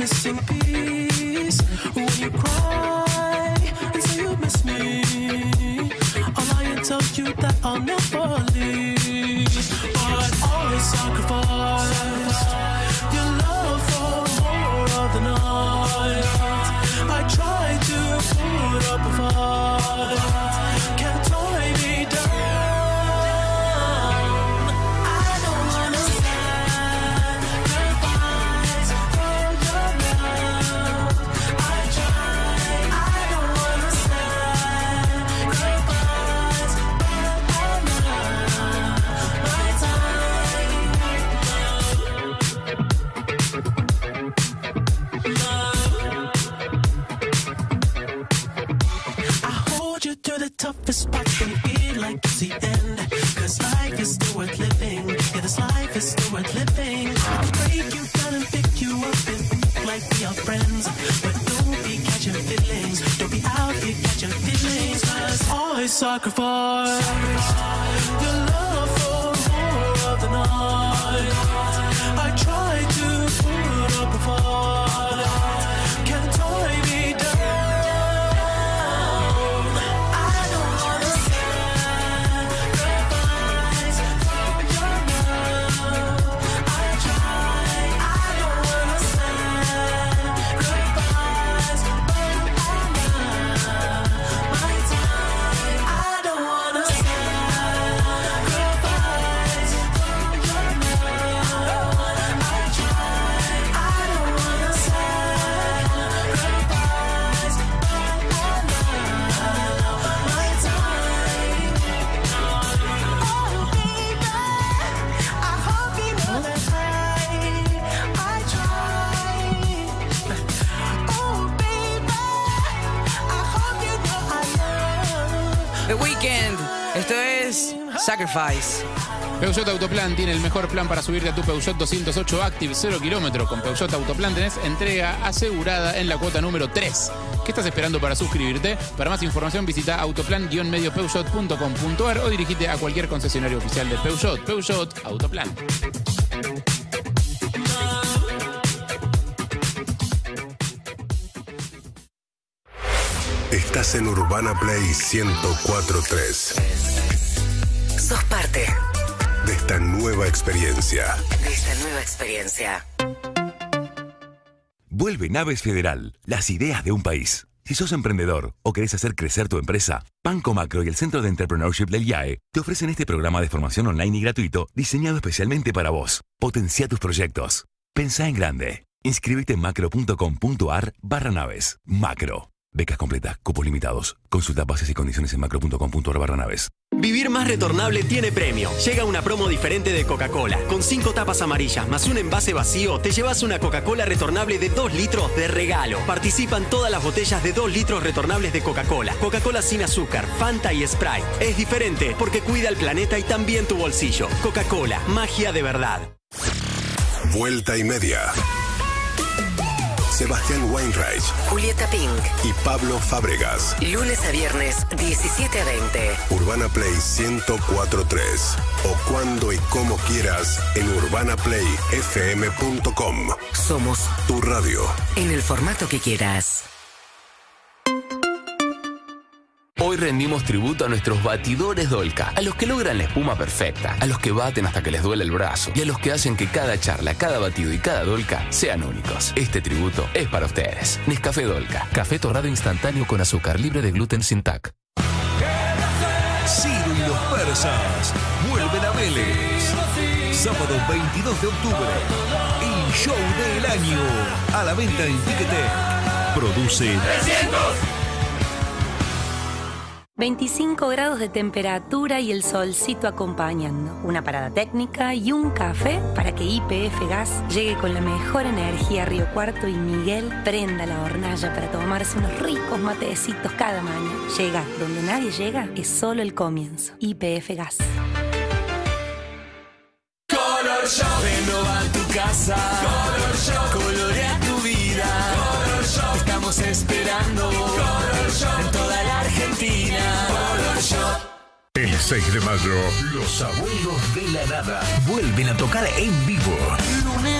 Missing piece. When you cry and say you miss me, I'll lie and tell you that I'll never leave. But always sacrifice the end. Cause life is still worth living. Yeah, this life is still worth living. I can break you and pick you up and like we are friends. But don't be catching feelings. Don't be out here catching feelings. Cause always sacrifice Sacrifice. Peugeot Autoplan tiene el mejor plan para subirte a tu Peugeot 208 Active 0 kilómetro. Con Peugeot Autoplan tenés entrega asegurada en la cuota número 3. ¿Qué estás esperando para suscribirte? Para más información visita autoplan-mediopeugeot.com.ar o dirigite a cualquier concesionario oficial de Peugeot. Peugeot Autoplan. Estás en Urbana Play 1043. Parte De esta nueva experiencia. de esta nueva experiencia. Vuelve Naves Federal, las ideas de un país. Si sos emprendedor o querés hacer crecer tu empresa, Banco Macro y el Centro de Entrepreneurship del IAE te ofrecen este programa de formación online y gratuito diseñado especialmente para vos. Potencia tus proyectos. Pensá en grande. Inscríbete en macro.com.ar barra naves. Macro. Becas completas, cupos limitados. Consulta bases y condiciones en macro.com.ar barra naves. Vivir más retornable tiene premio. Llega una promo diferente de Coca-Cola. Con cinco tapas amarillas más un envase vacío, te llevas una Coca-Cola retornable de 2 litros de regalo. Participan todas las botellas de 2 litros retornables de Coca-Cola. Coca-Cola sin azúcar, Fanta y Sprite. Es diferente porque cuida el planeta y también tu bolsillo. Coca-Cola, magia de verdad. Vuelta y media. Sebastián Weinreich Julieta Pink. y Pablo Fábregas. Lunes a viernes, 17 a 20. Urbana Play 1043. O cuando y como quieras en urbanaplayfm.com. Somos Tu radio. en el formato que quieras. Hoy rendimos tributo a nuestros batidores Dolca, a los que logran la espuma perfecta, a los que baten hasta que les duele el brazo y a los que hacen que cada charla, cada batido y cada Dolca sean únicos. Este tributo es para ustedes. Nescafé Dolca, café torrado instantáneo con azúcar libre de gluten sin TAC. Ciro y los persas vuelven a Vélez. Sábado 22 de octubre. El show del año. A la venta en Ticketek. Produce 25 grados de temperatura y el solcito acompañando. Una parada técnica y un café para que IPF Gas llegue con la mejor energía a Río Cuarto y Miguel prenda la hornalla para tomarse unos ricos matecitos cada mañana. Llega donde nadie llega es solo el comienzo. IPF Gas. Color Shop. Renova tu casa. Color Shop. Colorea tu vida. Color Shop. Estamos esperando. Color Shop. En toda la Argentina. El 6 de mayo, los abuelos de la nada vuelven a tocar en vivo.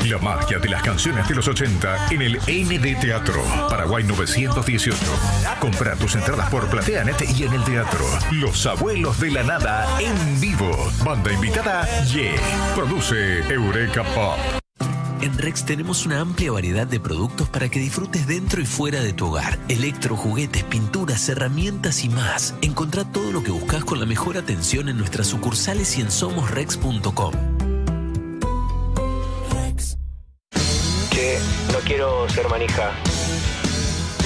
La magia de las canciones de los 80 en el ND Teatro, Paraguay 918. Compra tus entradas por PlateaNet y en el teatro. Los abuelos de la nada en vivo. Banda invitada, Ye. Produce Eureka Pop. En Rex tenemos una amplia variedad de productos para que disfrutes dentro y fuera de tu hogar. Electro, juguetes, pinturas, herramientas y más. Encontrá todo lo que buscas con la mejor atención en nuestras sucursales y en somosrex.com. Che, no quiero ser manija,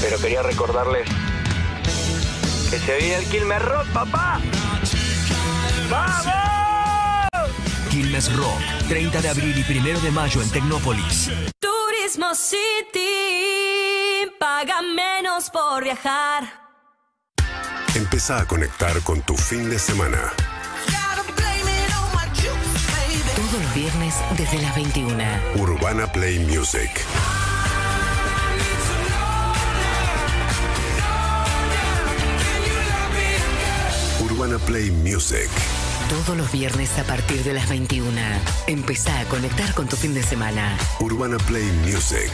pero quería recordarles que se viene el Quilmes Rock, papá. ¡Vamos! Quilmes Rock, 30 de abril y 1 de mayo en Tecnópolis. Turismo City, paga menos por viajar. Empieza a conectar con tu fin de semana. Todos los viernes desde las 21. Urbana Play Music. Urbana Play Music. Todos los viernes a partir de las 21. Empezá a conectar con tu fin de semana. Urbana Play Music.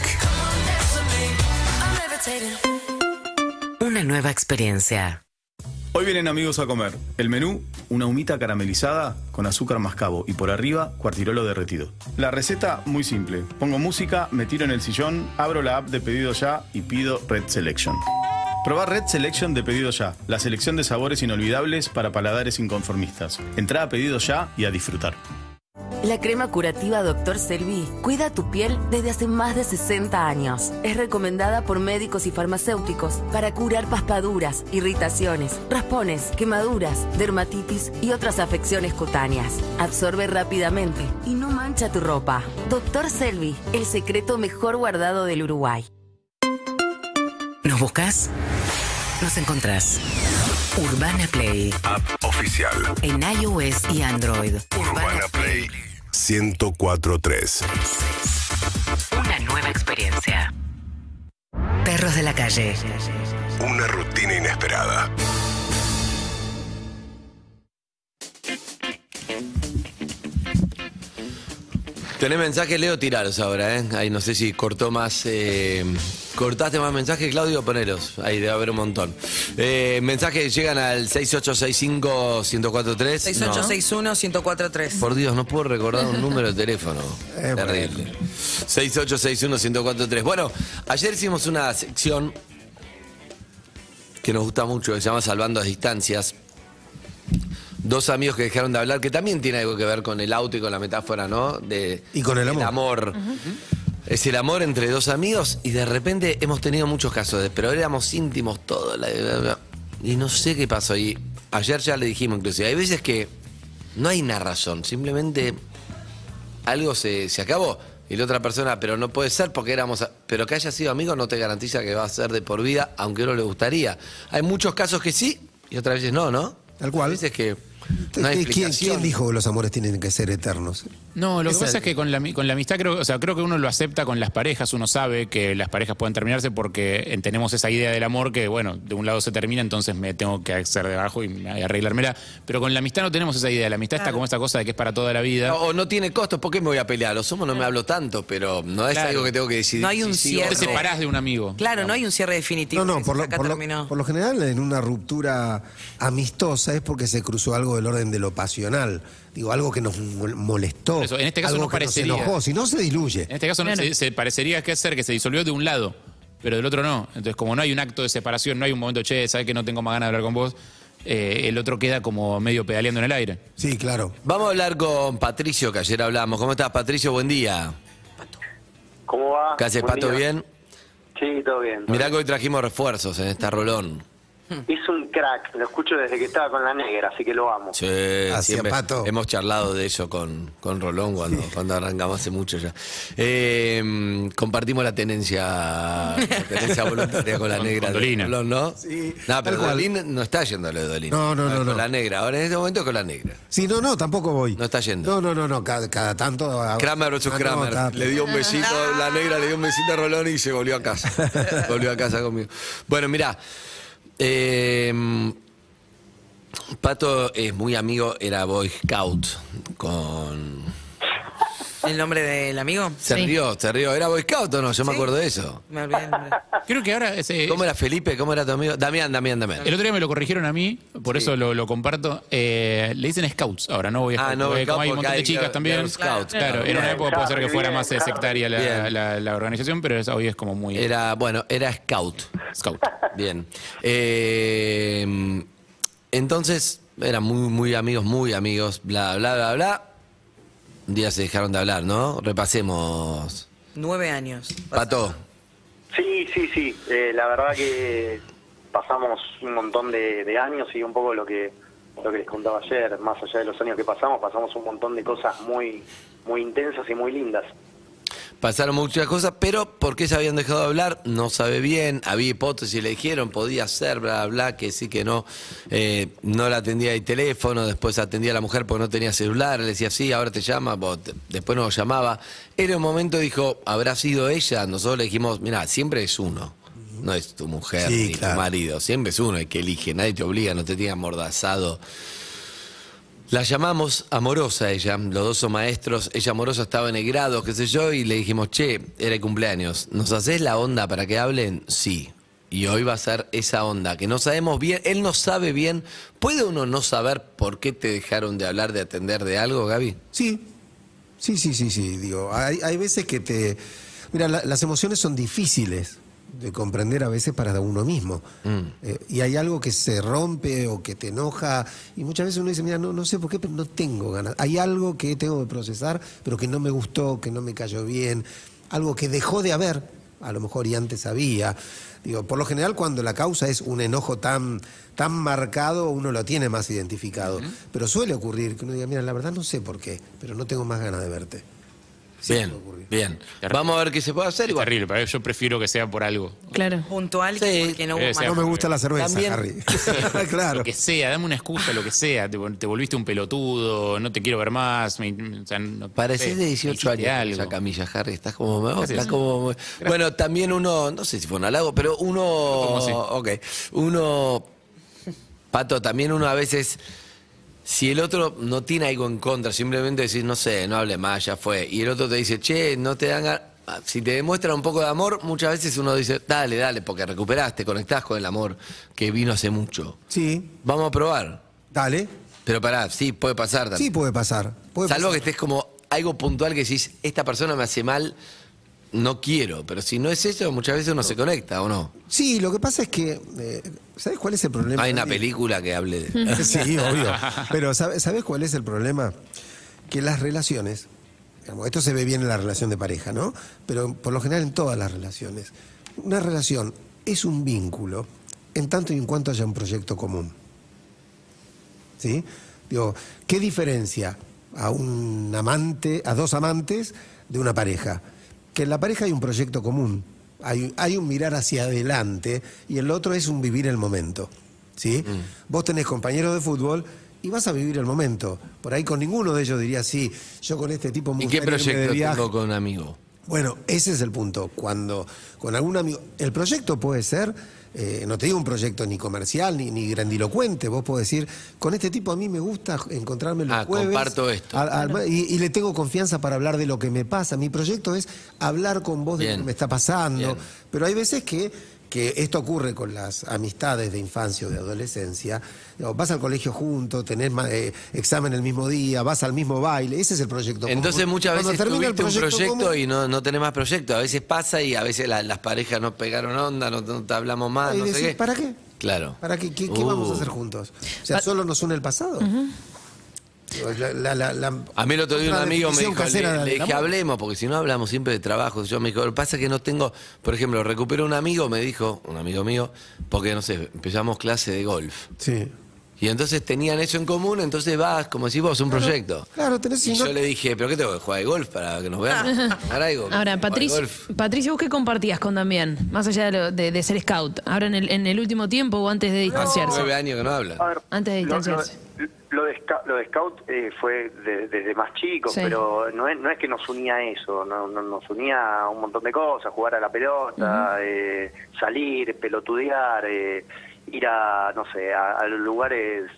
Una nueva experiencia. Hoy vienen amigos a comer. El menú, una humita caramelizada con azúcar mascabo y por arriba cuartirolo derretido. La receta muy simple. Pongo música, me tiro en el sillón, abro la app de pedido ya y pido Red Selection. Probar Red Selection de pedido ya, la selección de sabores inolvidables para paladares inconformistas. Entrá a pedido ya y a disfrutar. La crema curativa Dr. Selvi cuida tu piel desde hace más de 60 años. Es recomendada por médicos y farmacéuticos para curar paspaduras, irritaciones, raspones, quemaduras, dermatitis y otras afecciones cutáneas. Absorbe rápidamente y no mancha tu ropa. Dr. Selvi, el secreto mejor guardado del Uruguay. ¿Nos buscas? nos encontrás. Urbana Play App oficial. en iOS y Android. Urbana Play 1043. Una nueva experiencia. Perros de la calle. Una rutina inesperada. Tenés mensajes, Leo, tiraros ahora, ¿eh? Ahí no sé si cortó más. eh, ¿Cortaste más mensajes, Claudio? Ponelos. Ahí debe haber un montón. Eh, mensajes llegan al 6865-1043. 6861-1043. Por Dios, no puedo recordar un número de teléfono. Eh, Terrible. 6861-1043. Bueno, ayer hicimos una sección que nos gusta mucho, que se llama Salvando a Distancias. Dos amigos que dejaron de hablar, que también tiene algo que ver con el auto y con la metáfora, ¿no? De, Y con el amor. amor. Es el amor entre dos amigos y de repente hemos tenido muchos casos, de, pero éramos íntimos todos. la- y no sé qué pasó. Y ayer ya le dijimos inclusive, hay veces que no hay una razón, simplemente algo se, se acabó. Y la otra persona, pero no puede ser porque éramos. a- Pero que haya sido amigo no te garantiza que va a ser de por vida, aunque uno le gustaría. Hay muchos casos que sí y otras veces no, ¿no? Tal cual. Hay veces que no hay ¿Quién, explicación. quién dijo que los amores tienen que ser eternos? No, lo que pasa es que con la, con la amistad creo, o sea, creo que uno lo acepta con las parejas, uno sabe que las parejas pueden terminarse porque tenemos esa idea del amor que, bueno, de un lado se termina, entonces me tengo que hacer de abajo y me- arreglármela. Pero con la amistad no tenemos esa idea, la amistad está como esta cosa de que es para toda la vida. O no tiene costos, ¿por qué me voy a pelear? Lo somos, no me hablo tanto, pero no es Claro. algo que tengo que decidir. No hay un si sigo o cierre. Te no. separás de un amigo. Claro, no hay un cierre definitivo. No, no, que por lo, acá por, lo, terminó. por lo general en una ruptura amistosa es porque se cruzó algo del orden de lo pasional. Digo, algo que nos mol- molestó. Por eso, en este caso algo no que parecería. Nos enojó, si no se diluye. En este caso no, se, se parecería que ser que se disolvió de un lado, pero del otro no. Entonces, como no hay un acto de separación, no hay un momento, che, sabes que no tengo más ganas de hablar con vos, eh, el otro queda como medio pedaleando en el aire. Sí, claro. Vamos a hablar con Patricio, que ayer hablamos. ¿Cómo estás, Patricio? Buen día. ¿Cómo va? ¿Qué haces, Buen Pato? día. ¿Bien? Sí, todo bien. todo Mirá que hoy trajimos refuerzos en esta rolón. Es un crack, lo escucho desde que estaba con la negra, así que lo amo. Sí, siempre Pato. hemos charlado de eso con, con Rolón cuando, cuando arrancamos hace mucho ya. Eh, compartimos la tenencia, la tenencia voluntaria con la Con- negra con de Dolina. Rolón, ¿no? Sí, No, pero. Dolín no está yendo a lo de Dolín. No, no, no, Con no. la negra. Ahora en este momento con la negra. Sí, no, no, tampoco voy. No está yendo. No, no, no, no, cada, cada tanto. ah, Kramer versus ah, Kramer. le dio un besito, la negra le dio un besito a Rolón y se volvió a casa. volvió a casa conmigo. Bueno, mirá. Eh, Pato es muy amigo, era Boy Scout con. ¿El nombre del amigo? Se rió, se rió. ¿Era Boy Scout o no? Yo me acuerdo de eso. Me olvidé el nombre. Creo que ahora ese, ¿Cómo era Felipe? ¿Cómo era tu amigo? Damián, Damián, Damián. El otro día me lo corrigieron a mí, por eso lo, lo comparto. Eh, le dicen scouts ahora, no voy a Ah, no, Scout como hay un porque montón de hay chicas Girl- también. Girl Scouts. Claro, era una Bien, época puede ser que fuera más eh, sectaria la, Bien. la- la organización, pero es- hoy es como muy Era, bueno, era Scout. scout. Bien. Eh, entonces, eran muy, muy amigos, muy amigos, bla, bla, bla, bla. Un día se dejaron de hablar, ¿no? Repasemos. Nueve años. Pato. Sí, sí, sí. eh, la verdad que pasamos un montón de, de años y un poco lo que lo que les contaba ayer, más allá de los años que pasamos, pasamos un montón de cosas muy muy intensas y muy lindas. Pasaron muchas cosas, pero ¿por qué se habían dejado de hablar? No sabe bien, había hipótesis, le dijeron, podía ser, bla, bla, que sí, que no. Eh, no la atendía el teléfono, después atendía a la mujer porque no tenía celular, le decía, sí, ahora te llama, después no lo llamaba. En un momento dijo, habrá sido ella, nosotros le dijimos, mira, siempre es uno. No es tu mujer Sí, ni claro. tu marido, siempre es uno el que elige, nadie te obliga, no te tiene amordazado. La llamamos amorosa ella, los dos son maestros, ella amorosa estaba en el grado, qué sé yo, y le dijimos, che, era el cumpleaños, ¿nos haces la onda para que hablen? Sí. Y hoy va a ser esa onda, que no sabemos bien, él no sabe bien. ¿Puede uno no saber por qué te dejaron de hablar, de atender de algo, Gaby? Sí, sí, sí, sí, sí. Digo, hay, hay veces que te. Mira, la- las emociones son difíciles de comprender a veces para uno mismo. Eh, y hay algo que se rompe o que te enoja. Y muchas veces uno dice, mira, no, no sé por qué, pero no tengo ganas. Hay algo que tengo que procesar, pero que no me gustó, que no me cayó bien. Algo que dejó de haber, a lo mejor y antes había. Digo, por lo general cuando la causa es un enojo tan, tan marcado, uno lo tiene más identificado. Pero suele ocurrir que uno diga, mira, la verdad no sé por qué, pero no tengo más ganas de verte. Bien, bien. Vamos a ver qué se puede hacer. Es terrible, pero yo prefiero que sea por algo. Claro. Puntual que porque no hubo sea, No me gusta la cerveza, También- Harry. claro. Lo que sea, dame una excusa, lo que sea. Te, te volviste un pelotudo, no te quiero ver más. me- o sea, no- Pareces de me 18 hiciste años algo. esa camilla, Harry. Estás como... Como bueno, también uno... No sé si fue un halago, pero uno... ¿Cómo sí? Ok. Uno... Pato, también uno a veces... Si el otro no tiene algo en contra, simplemente decís, no sé, no hable más, ya fue. Y el otro te dice, che, no te dan... ah, Si te demuestra un poco de amor, muchas veces uno dice, dale, dale, porque recuperaste, conectás con el amor que vino hace mucho. Sí, Vamos a probar. dale. Pero pará, sí, puede pasar también. Sí, puede pasar. Puede Salvo pasar. que estés como algo puntual que decís, esta persona me hace mal, no quiero. Pero si no es eso, muchas veces uno se conecta, ¿o no? Sí, lo que pasa es que. eh, ¿Sabes cuál es el problema? Hay una película que hable de... Sí, obvio. Pero ¿sabe- ¿sabes cuál es el problema? Que las relaciones, digamos, esto se ve bien en la relación de pareja, ¿no? Pero por lo general en todas las relaciones. Una relación es un vínculo en tanto y en cuanto haya un proyecto común. ¿Sí? Digo, ¿qué diferencia a un amante, a dos amantes de una pareja? Que en la pareja hay un proyecto común, hay, hay un mirar hacia adelante y el otro es un vivir el momento. ¿Sí? Vos tenés compañeros de fútbol y vas a vivir el momento. Por ahí con ninguno de ellos diría, sí, yo con este tipo ¿Y qué de proyecto viaje". tengo con un amigo? Bueno, ese es el punto. Cuando con algún amigo. El proyecto puede ser, eh, no te digo un proyecto ni comercial ni, ni grandilocuente. Vos podés decir, con este tipo a mí me gusta encontrarme los Ah, jueves. comparto esto. y, y le tengo confianza para hablar de lo que me pasa. Mi proyecto es hablar con vos de lo que me está pasando. Bien. Pero hay veces que. Que esto ocurre con las amistades de infancia o de adolescencia. Vas al colegio juntos, tenés eh, examen el mismo día, vas al mismo baile. Ese es el proyecto. Entonces común. muchas veces termina el tuviste un proyecto común- y no, no tenés más proyecto. A veces pasa y a veces la- las parejas no pegaron onda, no, no te hablamos más, Y no sé qué. ¿para qué? Claro. ¿Para qué? ¿Qué, qué Uh. vamos a hacer juntos? O sea, ¿solo nos une el pasado? La- la- la- A mí el otro día un amigo me dijo, le, dije, hablemos, porque si no hablamos siempre de trabajo. Yo me dijo, lo que pasa es que no tengo, por ejemplo, recuperé un amigo, me dijo, un amigo mío, porque no sé, empezamos clase de golf. Sí. Y entonces tenían eso en común, entonces vas, como decís vos, un proyecto. Claro, tenés Y no- yo le dije, ¿pero qué tengo que jugar de golf para que nos veamos? Algo. Ahora, Jugar de Patricio, golf. Patricio, ¿vos qué compartías con Damián? Más allá de, lo- de- de ser scout. Ahora en el, en el último tiempo o antes de distanciarse. Nueve años que no hablan. A ver, Antes de lo, lo- distanciarse. Lo de, sca- lo de Scout eh, fue de- desde más chicos, Sí. pero no es, no es que nos unía eso, no, no- nos unía un montón de cosas, jugar a la pelota, eh, salir, pelotudear, eh, ir a, no sé, a, a los lugares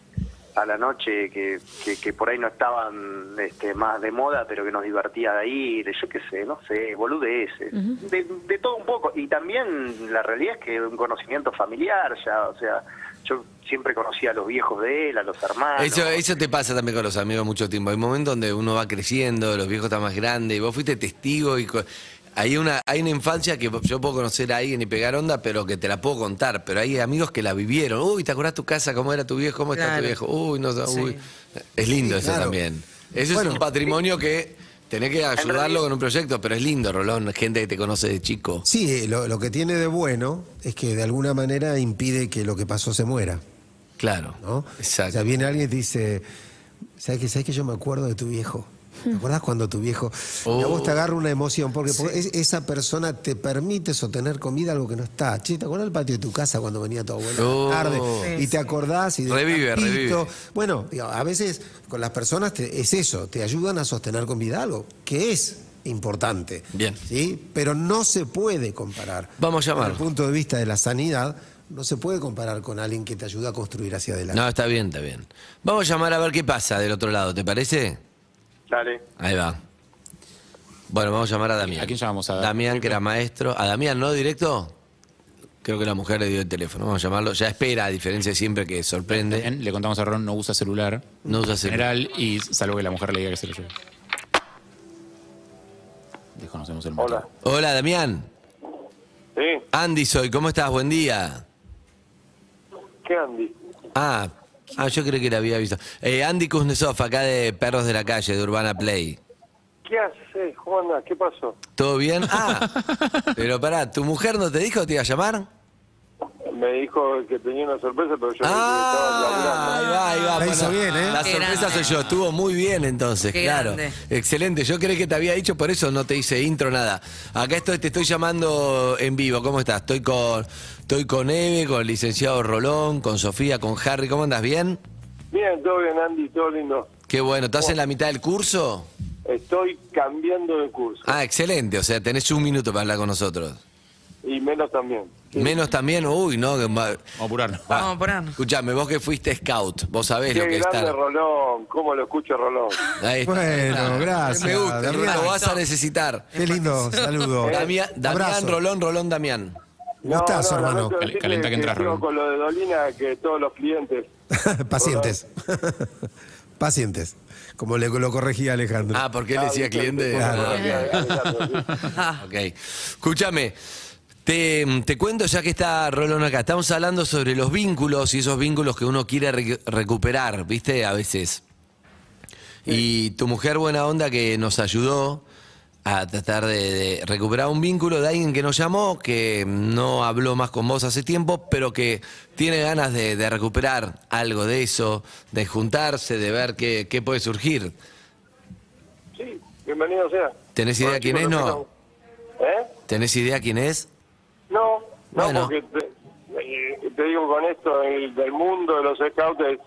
a la noche que, que, que por ahí no estaban este, más de moda, pero que nos divertía de ir, yo qué sé, no sé, boludeces, de, de todo un poco. Y también la realidad es que un conocimiento familiar, ya, o sea, yo siempre conocía a los viejos de él, a los hermanos. Eso, eso te pasa también con los amigos mucho tiempo. Hay momentos donde uno va creciendo, los viejos están más grandes, y vos fuiste testigo y hay una, hay una infancia que yo puedo conocer a alguien y pegar onda, pero que te la puedo contar. Pero hay amigos que la vivieron. Uy, ¿te acordás tu casa? ¿Cómo era tu viejo? ¿Cómo está Claro. tu viejo? Uy, no sé, Sí. uy. Es lindo Sí, eso claro. también. Eso Bueno. es un patrimonio que tenés que ayudarlo con un proyecto, pero es lindo, Rolón, gente que te conoce de chico. Sí, lo, lo que tiene de bueno es que de alguna manera impide que lo que pasó se muera. Claro. ¿no? Exacto. O sea, viene alguien y te dice, ¿sabes que, ¿sabes que yo me acuerdo de tu viejo? ¿Te acordás cuando tu viejo... Y a vos te agarra una emoción, porque, porque es- esa persona te permite sostener comida algo que no está. Che, ¿te acordás del patio de tu casa cuando venía tu abuela Oh. tarde? Sí, y te acordás y Revive, campito. revive. Bueno, digo, a veces con las personas te- es eso, te ayudan a sostener con vida algo, que es importante. Bien. ¿sí? Pero no se puede comparar. Vamos a llamar. Desde el punto de vista de la sanidad, no se puede comparar con alguien que te ayuda a construir hacia adelante. No, está bien, está bien. Vamos a llamar a ver qué pasa del otro lado, ¿te parece? Dale. Ahí va. Bueno, vamos a llamar a Damián. ¿A quién llamamos? ¿A Damián, que era maestro. ¿A Damián, no directo? Creo que la mujer le dio el teléfono. Vamos a llamarlo. Ya espera, a diferencia de siempre que sorprende. Bien, le contamos a Ron, no usa celular. No usa en celular. general, y salvo que la mujer le diga que se lo lleve. Desconocemos el motivo. Hola. Hola, Damián. Sí, Andy soy. ¿Cómo estás? Buen día. ¿qué Andy? Ah, ah yo creo que la había visto. Eh, Andy Kuznetsov, acá de Perros de la Calle, de Urbana Play. ¿Qué haces, ¿Cómo andás? ¿Qué pasó? ¿Todo bien? Ah, pero pará, ¿tu mujer no te dijo que te iba a llamar? Me dijo que tenía una sorpresa, pero yo Ah, ahí va, ahí va. La hizo bien, ¿eh? La Qué sorpresa grande. soy yo, estuvo muy bien entonces, Qué claro. grande. Excelente, yo creí que te había dicho, por eso no te hice intro, nada. Acá estoy, te estoy llamando en vivo, ¿cómo estás? Estoy con, estoy con Eve, con el licenciado Rolón, con Sofía, con Harry, ¿cómo andas? ¿Bien? Bien, todo bien, Andy, todo lindo. Qué bueno, ¿estás en la mitad del curso? Estoy cambiando de curso. Ah, excelente, o sea, tenés un minuto para hablar con nosotros. Y menos también. Menos también, uy, no. que va- Vamos a apurarnos. va. Vamos a apurarnos. Escuchame, vos que fuiste scout, vos sabés Qué lo que grande está. Rolón, cómo lo escucho Rolón. Ahí está. Bueno, gracias, Me gusta, Damián. lo vas a necesitar. Qué lindo saludo. Damián, Damián, Abrazo. Rolón, Rolón, Damián. Gustazo, hermano. lamento Cal- decirte calenta que entras, sigo Rolón. con lo de Dolina que todos los clientes. Pacientes. Pacientes. Como le lo corregía Alejandro. Ah, porque él decía cliente. Claro. Ok. Escúchame. Te, te cuento ya que está Rolón acá. Estamos hablando sobre los vínculos y esos vínculos que uno quiere re- recuperar, ¿viste? A veces. Y tu mujer buena onda que nos ayudó a tratar de, de recuperar un vínculo de alguien que nos llamó, que no habló más con vos hace tiempo, pero que tiene ganas de, de recuperar algo de eso, de juntarse, de ver qué, qué puede surgir. Sí, bienvenido sea. ¿Tenés idea Bueno, quién es? No. ¿Eh? ¿Tenés idea quién es? No, no, Bueno. porque te, eh, te digo con esto, el del mundo de los scouts es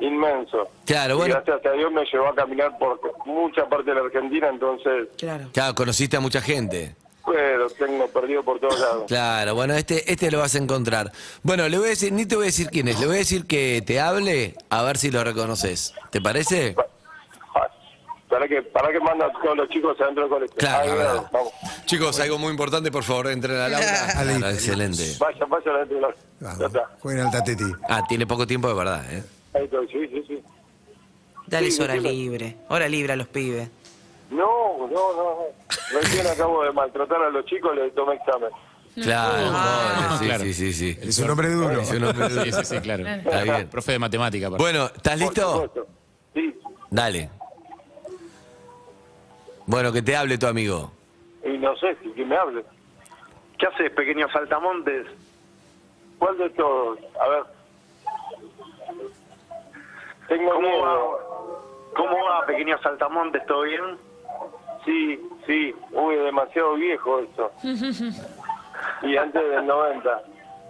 inmenso. Claro, Y bueno. gracias a Dios me llevó a caminar por mucha parte de la Argentina, entonces, Claro. Claro, conociste a mucha gente. pero tengo perdido por todos lados. Claro, bueno, este, este lo vas a encontrar. Bueno, le voy a decir, ni te voy a decir quién es, le voy a decir que te hable a ver si lo reconoces. ¿Te parece? Para que, para que manda a todos los chicos adentro del colegio. Claro, Ahí, la verdad. vamos. Chicos, algo muy importante, por favor, entren al aula. Dale. Claro, excelente. Vaya, vaya adentro colegio. Ya Vamos, está. jueguen al tateti. Ah, tiene poco tiempo de verdad, ¿eh? Ahí estoy, sí, sí, sí. Dale Sí, hora sí, sí. libre. Hora libre a los pibes. No, no, no, no. Recién acabo de maltratar a los chicos, les tomé examen. Claro, Ah, pobre, sí, claro. sí, sí, sí. Es un hombre duro. Es un hombre duro. Sí, sí, sí, claro. Está bien. Profe de matemática. aparte. Bueno, ¿estás Por listo? supuesto. Sí. Dale. Bueno, que te hable tu amigo. Y no sé si que me hable. ¿Qué haces, pequeño saltamontes? ¿Cuál de todos? A ver. Tengo ¿Cómo miedo. va? ¿Cómo va, pequeño saltamontes? ¿Todo bien? Sí, sí. Uy, demasiado viejo eso. Y antes del 90.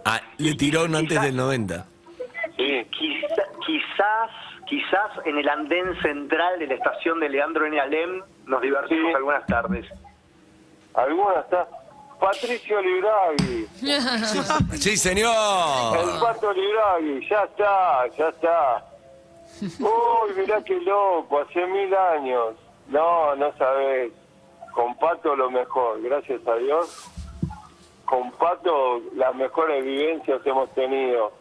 Ah, le tiró uno antes del 90. Sí. Quizá- quizás, quizás en el andén central de la estación de Leandro N. Alem nos divertimos Sí. algunas tardes. Alguna está. Patricio Libragui. Sí, El señor. Pato Libragui. Ya está, ya está. Uy, mirá qué loco. Hace mil años. No, no sabés. Con Pato lo mejor, gracias a Dios. Con Pato las mejores vivencias hemos tenido.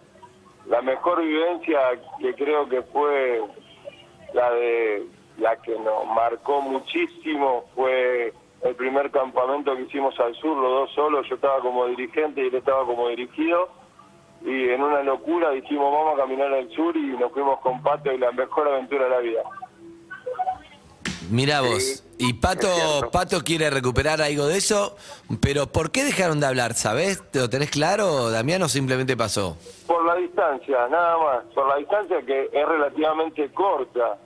La mejor vivencia que creo que fue la de la que nos marcó muchísimo fue el primer campamento que hicimos al sur, los dos solos, yo estaba como dirigente y él estaba como dirigido y en una locura dijimos vamos a caminar al sur y nos fuimos con Pato y la mejor aventura de la vida. Mira vos. Y Pato, Pato quiere recuperar algo de eso, pero ¿por qué dejaron de hablar? ¿Sabés? ¿Te lo tenés claro, Damián, o simplemente pasó? Por la distancia, nada más, por la distancia que es relativamente corta,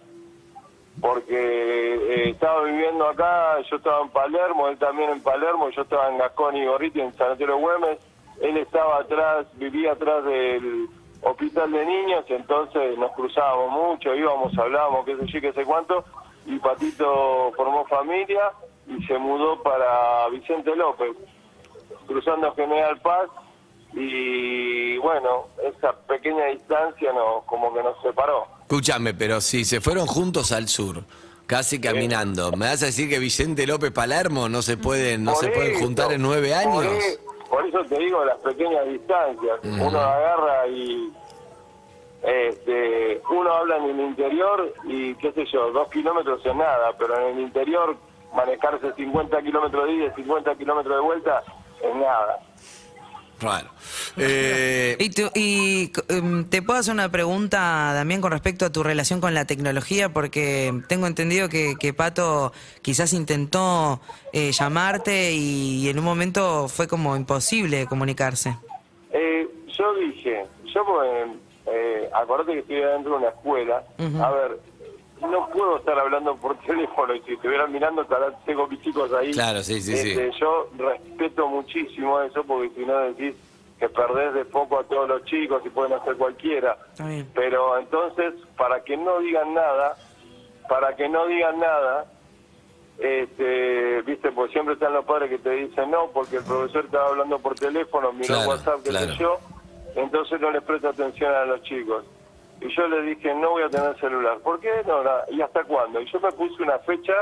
porque eh, estaba viviendo acá, yo estaba en Palermo, él también en Palermo, yo estaba en Gascón y Gorriti, en San Antonio Güemes, él estaba atrás, vivía atrás del hospital de niños, entonces nos cruzábamos mucho, íbamos, hablábamos, qué sé yo, qué sé cuánto, y Patito formó familia y se mudó para Vicente López, cruzando General Paz, y bueno, esa pequeña distancia nos, como que nos separó. Escúchame, pero si se fueron juntos al sur, casi caminando, ¿me vas a decir que Vicente López Palermo no se pueden, no Por se pueden juntar en nueve años? por eso te digo las pequeñas distancias. Uno agarra y este, uno habla en el interior y qué sé yo, dos kilómetros es nada, pero en el interior manejarse 50 kilómetros de ida y 50 kilómetros de vuelta es nada. Raro. Eh, Y, tú- y, em, te puedo hacer una pregunta, Damián, con respecto a tu relación con la tecnología, porque tengo entendido que, que Pato quizás intentó eh, llamarte y, en un momento fue como imposible comunicarse. Eh, yo dije, yo pues, eh, acordate que estoy adentro de una escuela, a ver, no puedo estar hablando por teléfono y si estuvieran mirando, estarán- tengo mis chicos ahí. Claro, sí, sí, sí. Este, Yo respeto muchísimo eso porque si no decís que perdés de poco a todos los chicos y pueden hacer cualquiera. Pero entonces, para que no digan nada, para que no digan nada, este, viste, pues siempre están los padres que te dicen no, porque el profesor estaba hablando por teléfono, miró Claro, WhatsApp, qué claro. sé yo, entonces no les presta atención a los chicos. Y yo le dije, no voy a tener celular. ¿Por qué? No, la- ¿Y hasta cuándo? Y yo me puse una fecha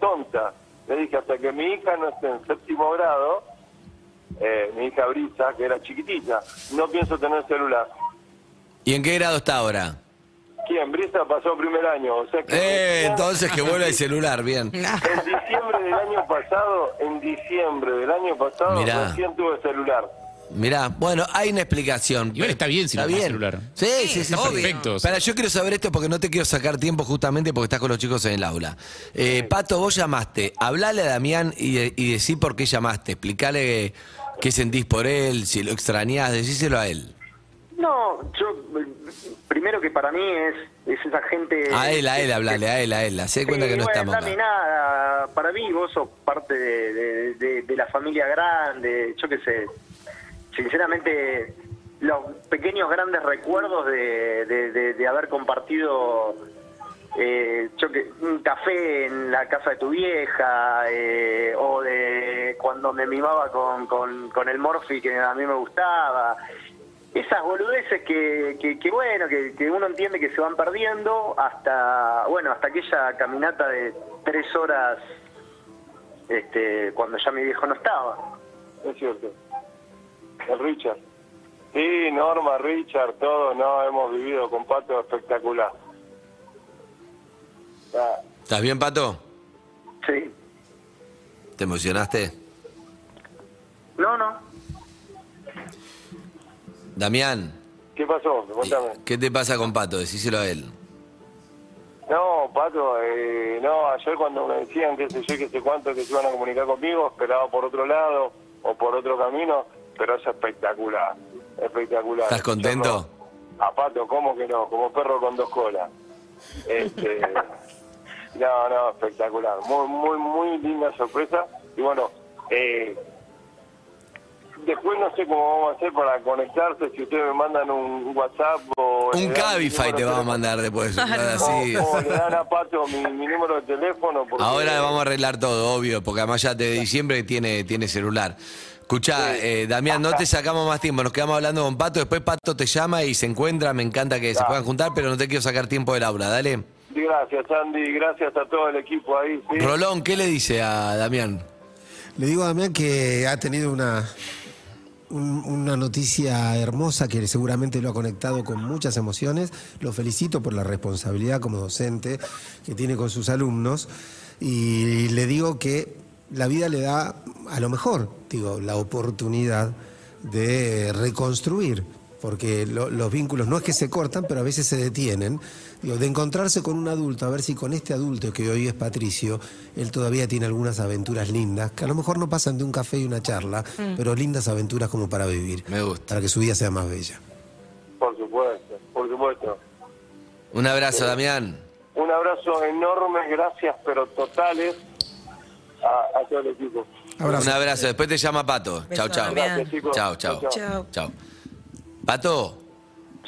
tonta. Le dije, hasta que mi hija no esté en séptimo grado, eh, mi hija Brisa, que era chiquitita, no pienso tener celular. ¿Y en qué grado está ahora? ¿Quién? Brisa pasó primer año, o sea que... Eh, entonces que vuelva el celular, bien. En diciembre del año pasado, en diciembre del año pasado, Mirá. recién tuve celular. Mirá, bueno, hay una explicación. Igual está bien si no tenés celular. Sí, sí, sí. Perfecto. Pero yo quiero saber esto porque no te quiero sacar tiempo justamente porque estás con los chicos en el aula. Eh, Pato, vos llamaste. Hablale a Damián y, y decí por qué llamaste. Explicale qué sentís por él, si lo extrañás, decíselo a él. No, yo, primero que para mí es, es esa gente... A él, a él, hablale, a él, a él. Hacé cuenta Sí, que no bueno, estamos acá. nada, para mí vos sos parte de, de- de- de la familia grande, yo qué sé, sinceramente los pequeños grandes recuerdos de, de- haber compartido eh, yo que, un café en la casa de tu vieja eh, o de cuando me mimaba con, con, con el Morphy que a mí me gustaba esas boludeces que, que, que, bueno, que, que uno entiende que se van perdiendo hasta, bueno, hasta aquella caminata de tres horas este, cuando ya mi viejo no estaba. Es cierto. El Richard. Sí, Norma, Richard, todos, no, hemos vivido con Pato espectacular. Ah, ¿Estás bien, Pato? Sí. ¿Te emocionaste? No, no. Damián, ¿Qué pasó? Cuéntame. ¿qué te pasa con Pato? Decíselo a él. No, Pato, eh, no, ayer cuando me decían que sé yo, que sé cuánto, que se iban a comunicar conmigo, esperaba por otro lado o por otro camino, pero es espectacular, espectacular. ¿Estás contento? A Pato, ¿cómo que no? Como perro con dos colas. Este, no, no, espectacular. Muy, muy, muy linda sorpresa. Y bueno, eh, después no sé cómo vamos a hacer para conectarse, si ustedes me mandan un WhatsApp o... Un Cabify te vamos a mandar después. así. O, o le dan a Pato mi, mi número de teléfono. Porque, Ahora vamos a arreglar todo, obvio, porque además ya de diciembre tiene, tiene celular. Escuchá, eh, Damián, no te sacamos más tiempo, nos quedamos hablando con Pato, después Pato te llama y se encuentra, me encanta que se puedan juntar, pero no te quiero sacar tiempo del aula, dale. Gracias, Andy, gracias a todo el equipo ahí. ¿sí? Rolón, ¿qué le dice a Damián? Le digo a Damián que ha tenido una, un- una noticia hermosa que seguramente lo ha conectado con muchas emociones. Lo felicito por la responsabilidad como docente que tiene con sus alumnos. Y le digo que la vida le da, a lo mejor, digo, la oportunidad de reconstruir. Porque lo- los vínculos no es que se cortan, pero a veces se detienen. Digo, de encontrarse con un adulto, a ver si con este adulto que hoy es Patricio, él todavía tiene algunas aventuras lindas, que a lo mejor no pasan de un café y una charla, Mm. pero lindas aventuras como para vivir. Me gusta. Para que su vida sea más bella. Por supuesto, por supuesto. Un abrazo, Damián. Un abrazo enorme, gracias, pero totales a, a todo el equipo. Un abrazo, después te llama Pato. Chao, chao. Chao, chao. Chao. Chao. Pato,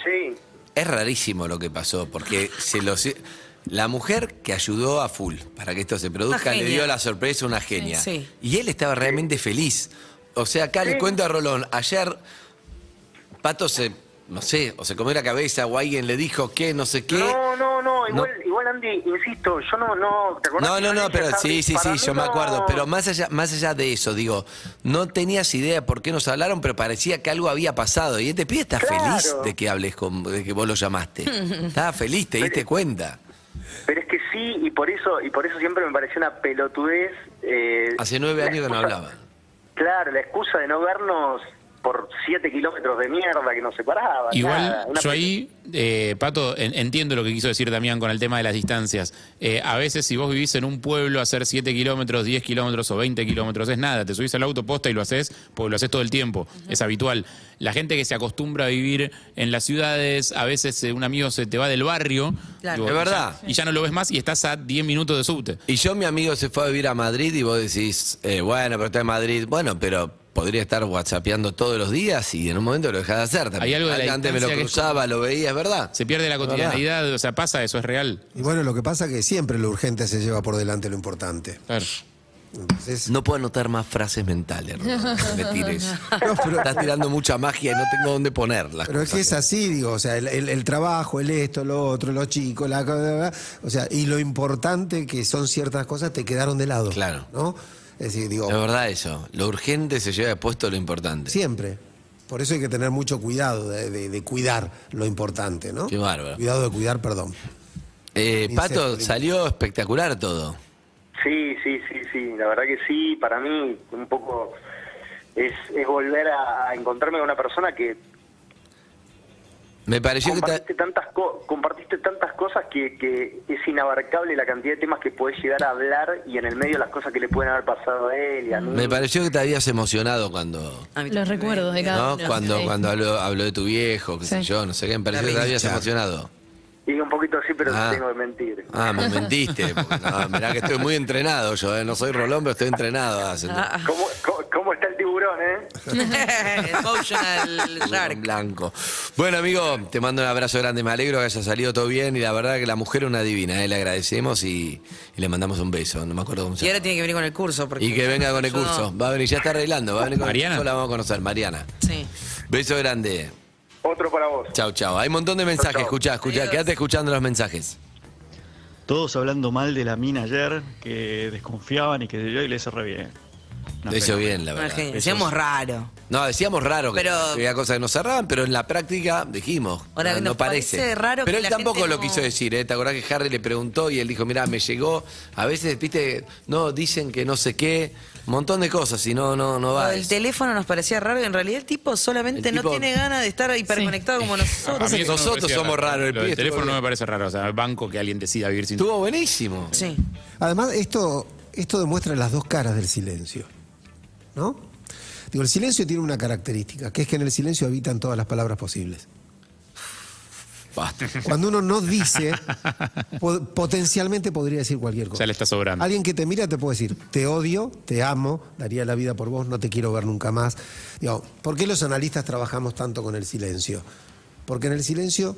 Sí. es rarísimo lo que pasó, porque se lo se- la mujer que ayudó a full para que esto se produzca le dio la sorpresa una genia. Sí. Y él estaba realmente feliz. O sea, acá le cuento a Rolón, ayer Pato se, no sé, o se comió la cabeza o alguien le dijo que no sé qué. No, no, no, igual, igual Andy, insisto, yo no, no, ¿te acordás No, que no, no, pero sí, sí, sí, yo me acuerdo. Pero más allá, más allá de eso, digo, no tenías idea por qué nos hablaron, pero parecía que algo había pasado. Y este pibe está Claro. feliz de que hables con, de que vos lo llamaste. Estaba feliz, te diste cuenta. Pero es que sí, y por eso, y por eso siempre me pareció una pelotudez. eh, Hace nueve años que no hablaban. Claro, la excusa de no vernos por siete kilómetros de mierda que nos separaban. Igual nada, yo ahí, eh, Pato, en- entiendo lo que quiso decir Damián con el tema de las distancias. Eh, a veces si vos vivís en un pueblo, hacer 7 kilómetros, 10 kilómetros o 20 kilómetros es nada. Te subís al autoposta y lo haces porque lo haces todo el tiempo. Es habitual. La gente que se acostumbra a vivir en las ciudades, a veces eh, un amigo se te va del barrio. Claro. digo, Es verdad. Y ya, y ya no lo ves más y estás a 10 minutos de subte. Y yo, mi amigo, se fue a vivir a Madrid y vos decís, eh, bueno, pero está en Madrid. Bueno, pero podría estar whatsappeando todos los días y en un momento lo dejás de hacer también. Hay algo de la Antes me lo cruzaba, lo veía, es verdad. Se pierde la cotidianidad, o sea, pasa eso, es real. Y bueno, lo que pasa es que siempre lo urgente se lleva por delante lo importante. Claro. No puedo anotar más frases mentales, me tires. Estás tirando mucha magia y no tengo dónde ponerlas. Pero es que es así, digo, o sea, el, el- el trabajo, el esto, lo otro, los chicos, la, la- o sea, y lo importante que son ciertas cosas te quedaron de lado. Claro. ¿No? Es decir, digo, Es verdad eso. Lo urgente se lleva puesto lo importante. siempre. Por eso hay que tener mucho cuidado de, de- de cuidar lo importante, ¿no? Qué bárbaro. Cuidado de cuidar, perdón. Eh, Pato, salió espectacular todo. Sí, sí, sí, sí, la verdad que sí, para mí un poco es, es volver a, a encontrarme con una persona que Me pareció que ta- compartiste tantas, co- compartiste tantas cosas que, que es inabarcable la cantidad de temas que podés llegar a hablar y en el medio las cosas que le pueden haber pasado a él y a mí. me pareció que te habías emocionado cuando Los recuerdos de cada ¿no? uno. cuando Sí. cuando habló, habló de tu viejo, qué sé yo, no sé qué, me pareció que te habías emocionado. Y un poquito así, pero Ah. tengo que mentir. Ah, me mentiste. porque no, mirá que estoy muy entrenado yo, ¿eh? no soy Rolón, pero estoy entrenado. a hacer- ¿Cómo, cómo, cómo está el tiburón, eh? Emotional Tiburón blanco. Bueno, amigo, te mando un abrazo grande. Me alegro que haya salido todo bien. Y la verdad que la mujer es una divina. ¿eh? Le agradecemos y, y le mandamos un beso. No me acuerdo cómo se Y ahora tiene que venir con el curso. Porque Y que venga con el yo curso. Va a venir, ya está arreglando. Va a venir con ¿Mariana? el curso, la vamos a conocer. Mariana. Sí. Beso grande. Otro para vos. Chau, chau. Hay un montón de mensajes. Escuchá, escuchá. Quédate escuchando los mensajes. Todos hablando mal de la mina ayer, que desconfiaban y que yo, y le re bien. Lo hizo bien, la verdad. Imagínate, Decíamos raro. No, decíamos raro que, Pero- que había cosas que nos cerraban, pero en la práctica dijimos. Ahora, no, nos no parece. parece raro pero que él la tampoco gente lo no- quiso decir, ¿eh? ¿Te acordás que Harry le preguntó y él dijo, mira, me llegó. A veces, viste, no, dicen que no sé qué, un montón de cosas y no, no, no Lo va. del eso. teléfono nos parecía raro y en realidad el tipo solamente El no tiene ganas de estar hiperconectado como A nosotros. eso no me Nosotros parecía somos raro. raros, el Lo del teléfono no me parece raro. O sea, el banco que alguien decida vivir sin. Estuvo buenísimo. Sí. Además, esto, esto demuestra las dos caras del silencio. ¿No? Digo, el silencio tiene una característica, que es que en el silencio habitan todas las palabras posibles. Basta. Cuando uno no dice, po- potencialmente podría decir cualquier cosa. Ya le está sobrando. Alguien que te mira te puede decir, te odio, te amo, daría la vida por vos, no te quiero ver nunca más. Digo, ¿por qué los analistas trabajamos tanto con el silencio? Porque en el silencio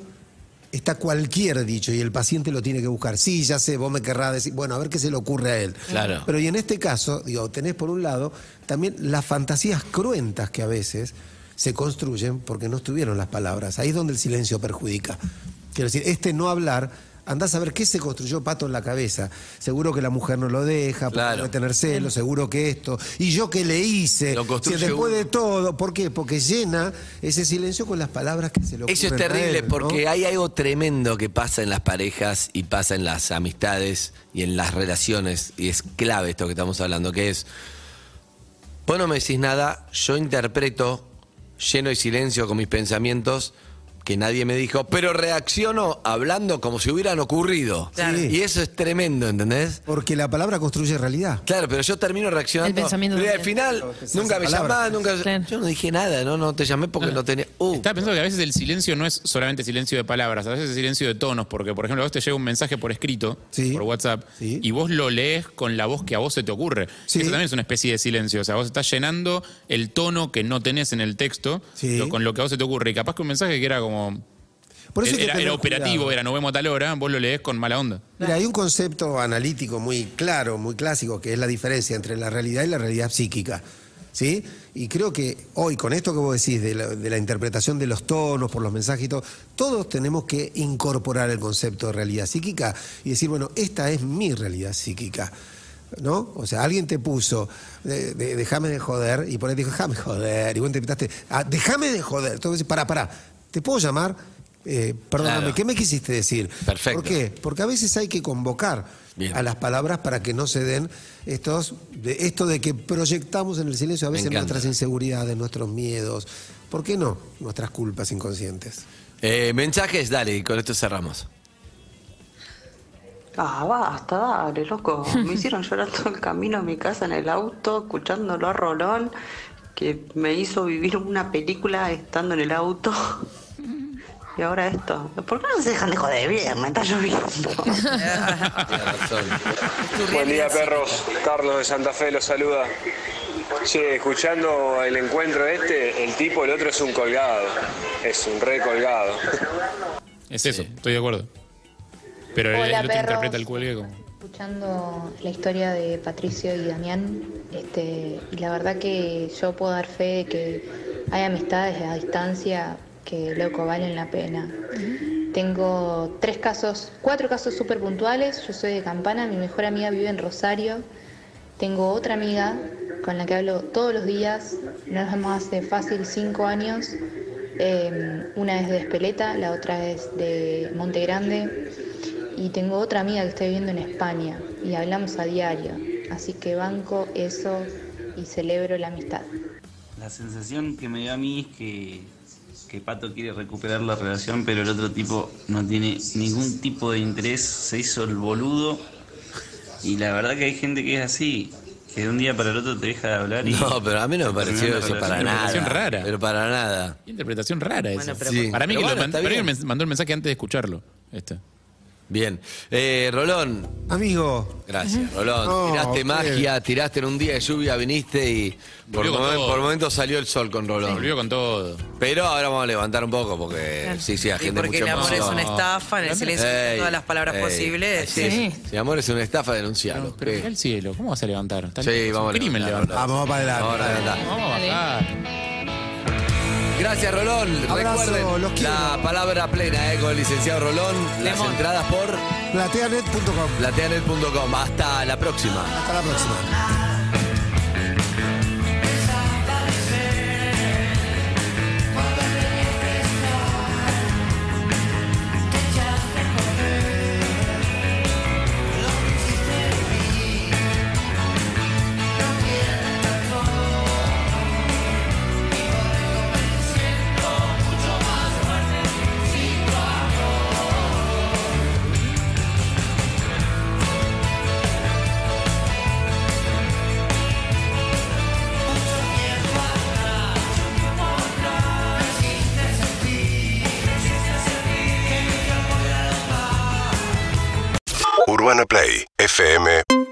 está cualquier dicho y el paciente lo tiene que buscar. Sí, ya sé, vos me querrás decir, bueno, a ver qué se le ocurre a él. Claro. Pero y en este caso, digo, tenés por un lado también las fantasías cruentas que a veces se construyen porque no estuvieron las palabras. Ahí es donde el silencio perjudica. Quiero decir, este no hablar, andás a ver qué se construyó Pato en la cabeza. Seguro que la mujer no lo deja, porque Claro. debe tener celos, seguro que esto. ¿Y yo qué le hice? Lo Si después de todo, ¿por qué? Porque llena ese silencio con las palabras que se le ocurren Eso es terrible él, ¿no? porque hay algo tremendo que pasa en las parejas y pasa en las amistades y en las relaciones, y es clave esto que estamos hablando, que es, vos no me decís nada, yo interpreto lleno de silencio con mis pensamientos que nadie me dijo, pero reacciono hablando como si hubieran ocurrido. Claro. Y eso es tremendo, ¿entendés? Porque la palabra construye realidad. Claro, pero yo termino reaccionando. El pensamiento al final, nunca me llamás, nunca. Claro. Yo no dije nada, no, no te llamé porque no tenía. Uh, Estaba pensando que a veces el silencio no es solamente silencio de palabras, a veces es silencio de tonos, porque por ejemplo a vos te llega un mensaje por escrito, Sí. por WhatsApp, Sí. y vos lo lees con la voz que a vos se te ocurre. Sí. Eso también es una especie de silencio, o sea, vos estás llenando el tono que no tenés en el texto lo- con lo que a vos se te ocurre. Y capaz que un mensaje que era como... Por eso hay que era, operativo, cuidado. era no vemos a tal hora, vos lo lees con mala onda. Mira, hay un concepto analítico muy claro, muy clásico, que es la diferencia entre la realidad y la realidad psíquica. ¿Sí? Y creo que hoy, con esto que vos decís de la, de la interpretación de los tonos por los mensajes y todo, todos tenemos que incorporar el concepto de realidad psíquica y decir, bueno, esta es mi realidad psíquica. ¿No? O sea, alguien te puso, de- de- déjame de joder, y por ahí te dijo, déjame joder, y vos interpretaste, "Ah, déjame de joder. Entonces, pará, pará, ¿te puedo llamar? eh, perdóname, Claro. ¿qué me quisiste decir? Perfecto. ¿Por qué? Porque a veces hay que convocar Bien. a las palabras para que no se den estos, de, esto de que proyectamos en el silencio a veces nuestras inseguridades, nuestros miedos, ¿por qué no? Nuestras culpas inconscientes. Eh, mensajes, dale, y con esto cerramos. Ah, basta, dale, loco. Me hicieron llorar todo el camino a mi casa en el auto, escuchándolo a Rolón, que me hizo vivir una película estando en el auto. Y ahora esto. ¿Por qué no se dejan de joder viernes? Está lloviendo. Buen día, perros. Carlos de Santa Fe los saluda. Che, escuchando el encuentro este, el tipo, el otro es un colgado. Es un re colgado. Es eso, estoy de acuerdo. Pero el- Hola, el otro perros. interpreta el cuelgue como. Escuchando la historia de Patricio y Damián, este, y la verdad que yo puedo dar fe de que hay amistades a distancia que, loco, valen la pena. Tengo tres casos, cuatro casos súper puntuales. Yo soy de Campana, mi mejor amiga vive en Rosario. Tengo otra amiga con la que hablo todos los días, nos vemos hace fácil cinco años. Eh, una es de Espeleta, la otra es de Monte Grande. Y tengo otra amiga que está viviendo en España y hablamos a diario. Así que banco eso y celebro la amistad. La sensación que me dio a mí es que, que Pato quiere recuperar la relación, pero el otro tipo no tiene ningún tipo de interés, se hizo el boludo. Y la verdad que hay gente que es así, que de un día para el otro te deja de hablar y... No, pero a mí no me pareció eso para nada. Interpretación rara. Pero para nada. Qué interpretación rara esa. Bueno, pero- Sí. Para mí Pero que bueno, lo está man- para mí bien. me mandó el mensaje antes de escucharlo. Este. Bien. Eh, Rolón. Amigo. Gracias, Rolón. No, tiraste qué- magia, tiraste en un día de lluvia, viniste y por, Volvió con momen- todo. por momentos salió el sol con Rolón. Volvió con todo. Pero ahora vamos a levantar un poco porque sí, sí, la Y gente porque mucho el amor más- es una estafa, en el silencio Ey, todas las palabras ey, posibles. Sí, sí. Si amor es una estafa, denuncialo. Pero el cielo, ¿cómo vas a levantar? Está- Sí, es vamos a un crimen levantar, levantar. Vamos para adelante. Vamos a levantar. Vamos a bajar. Gracias, Rolón. Abrazo, Recuerden los quiero. la palabra plena eh, con el licenciado Rolón. Las entradas por Plateanet.com. plateanet.com. Hasta la próxima. Hasta la próxima. Play fm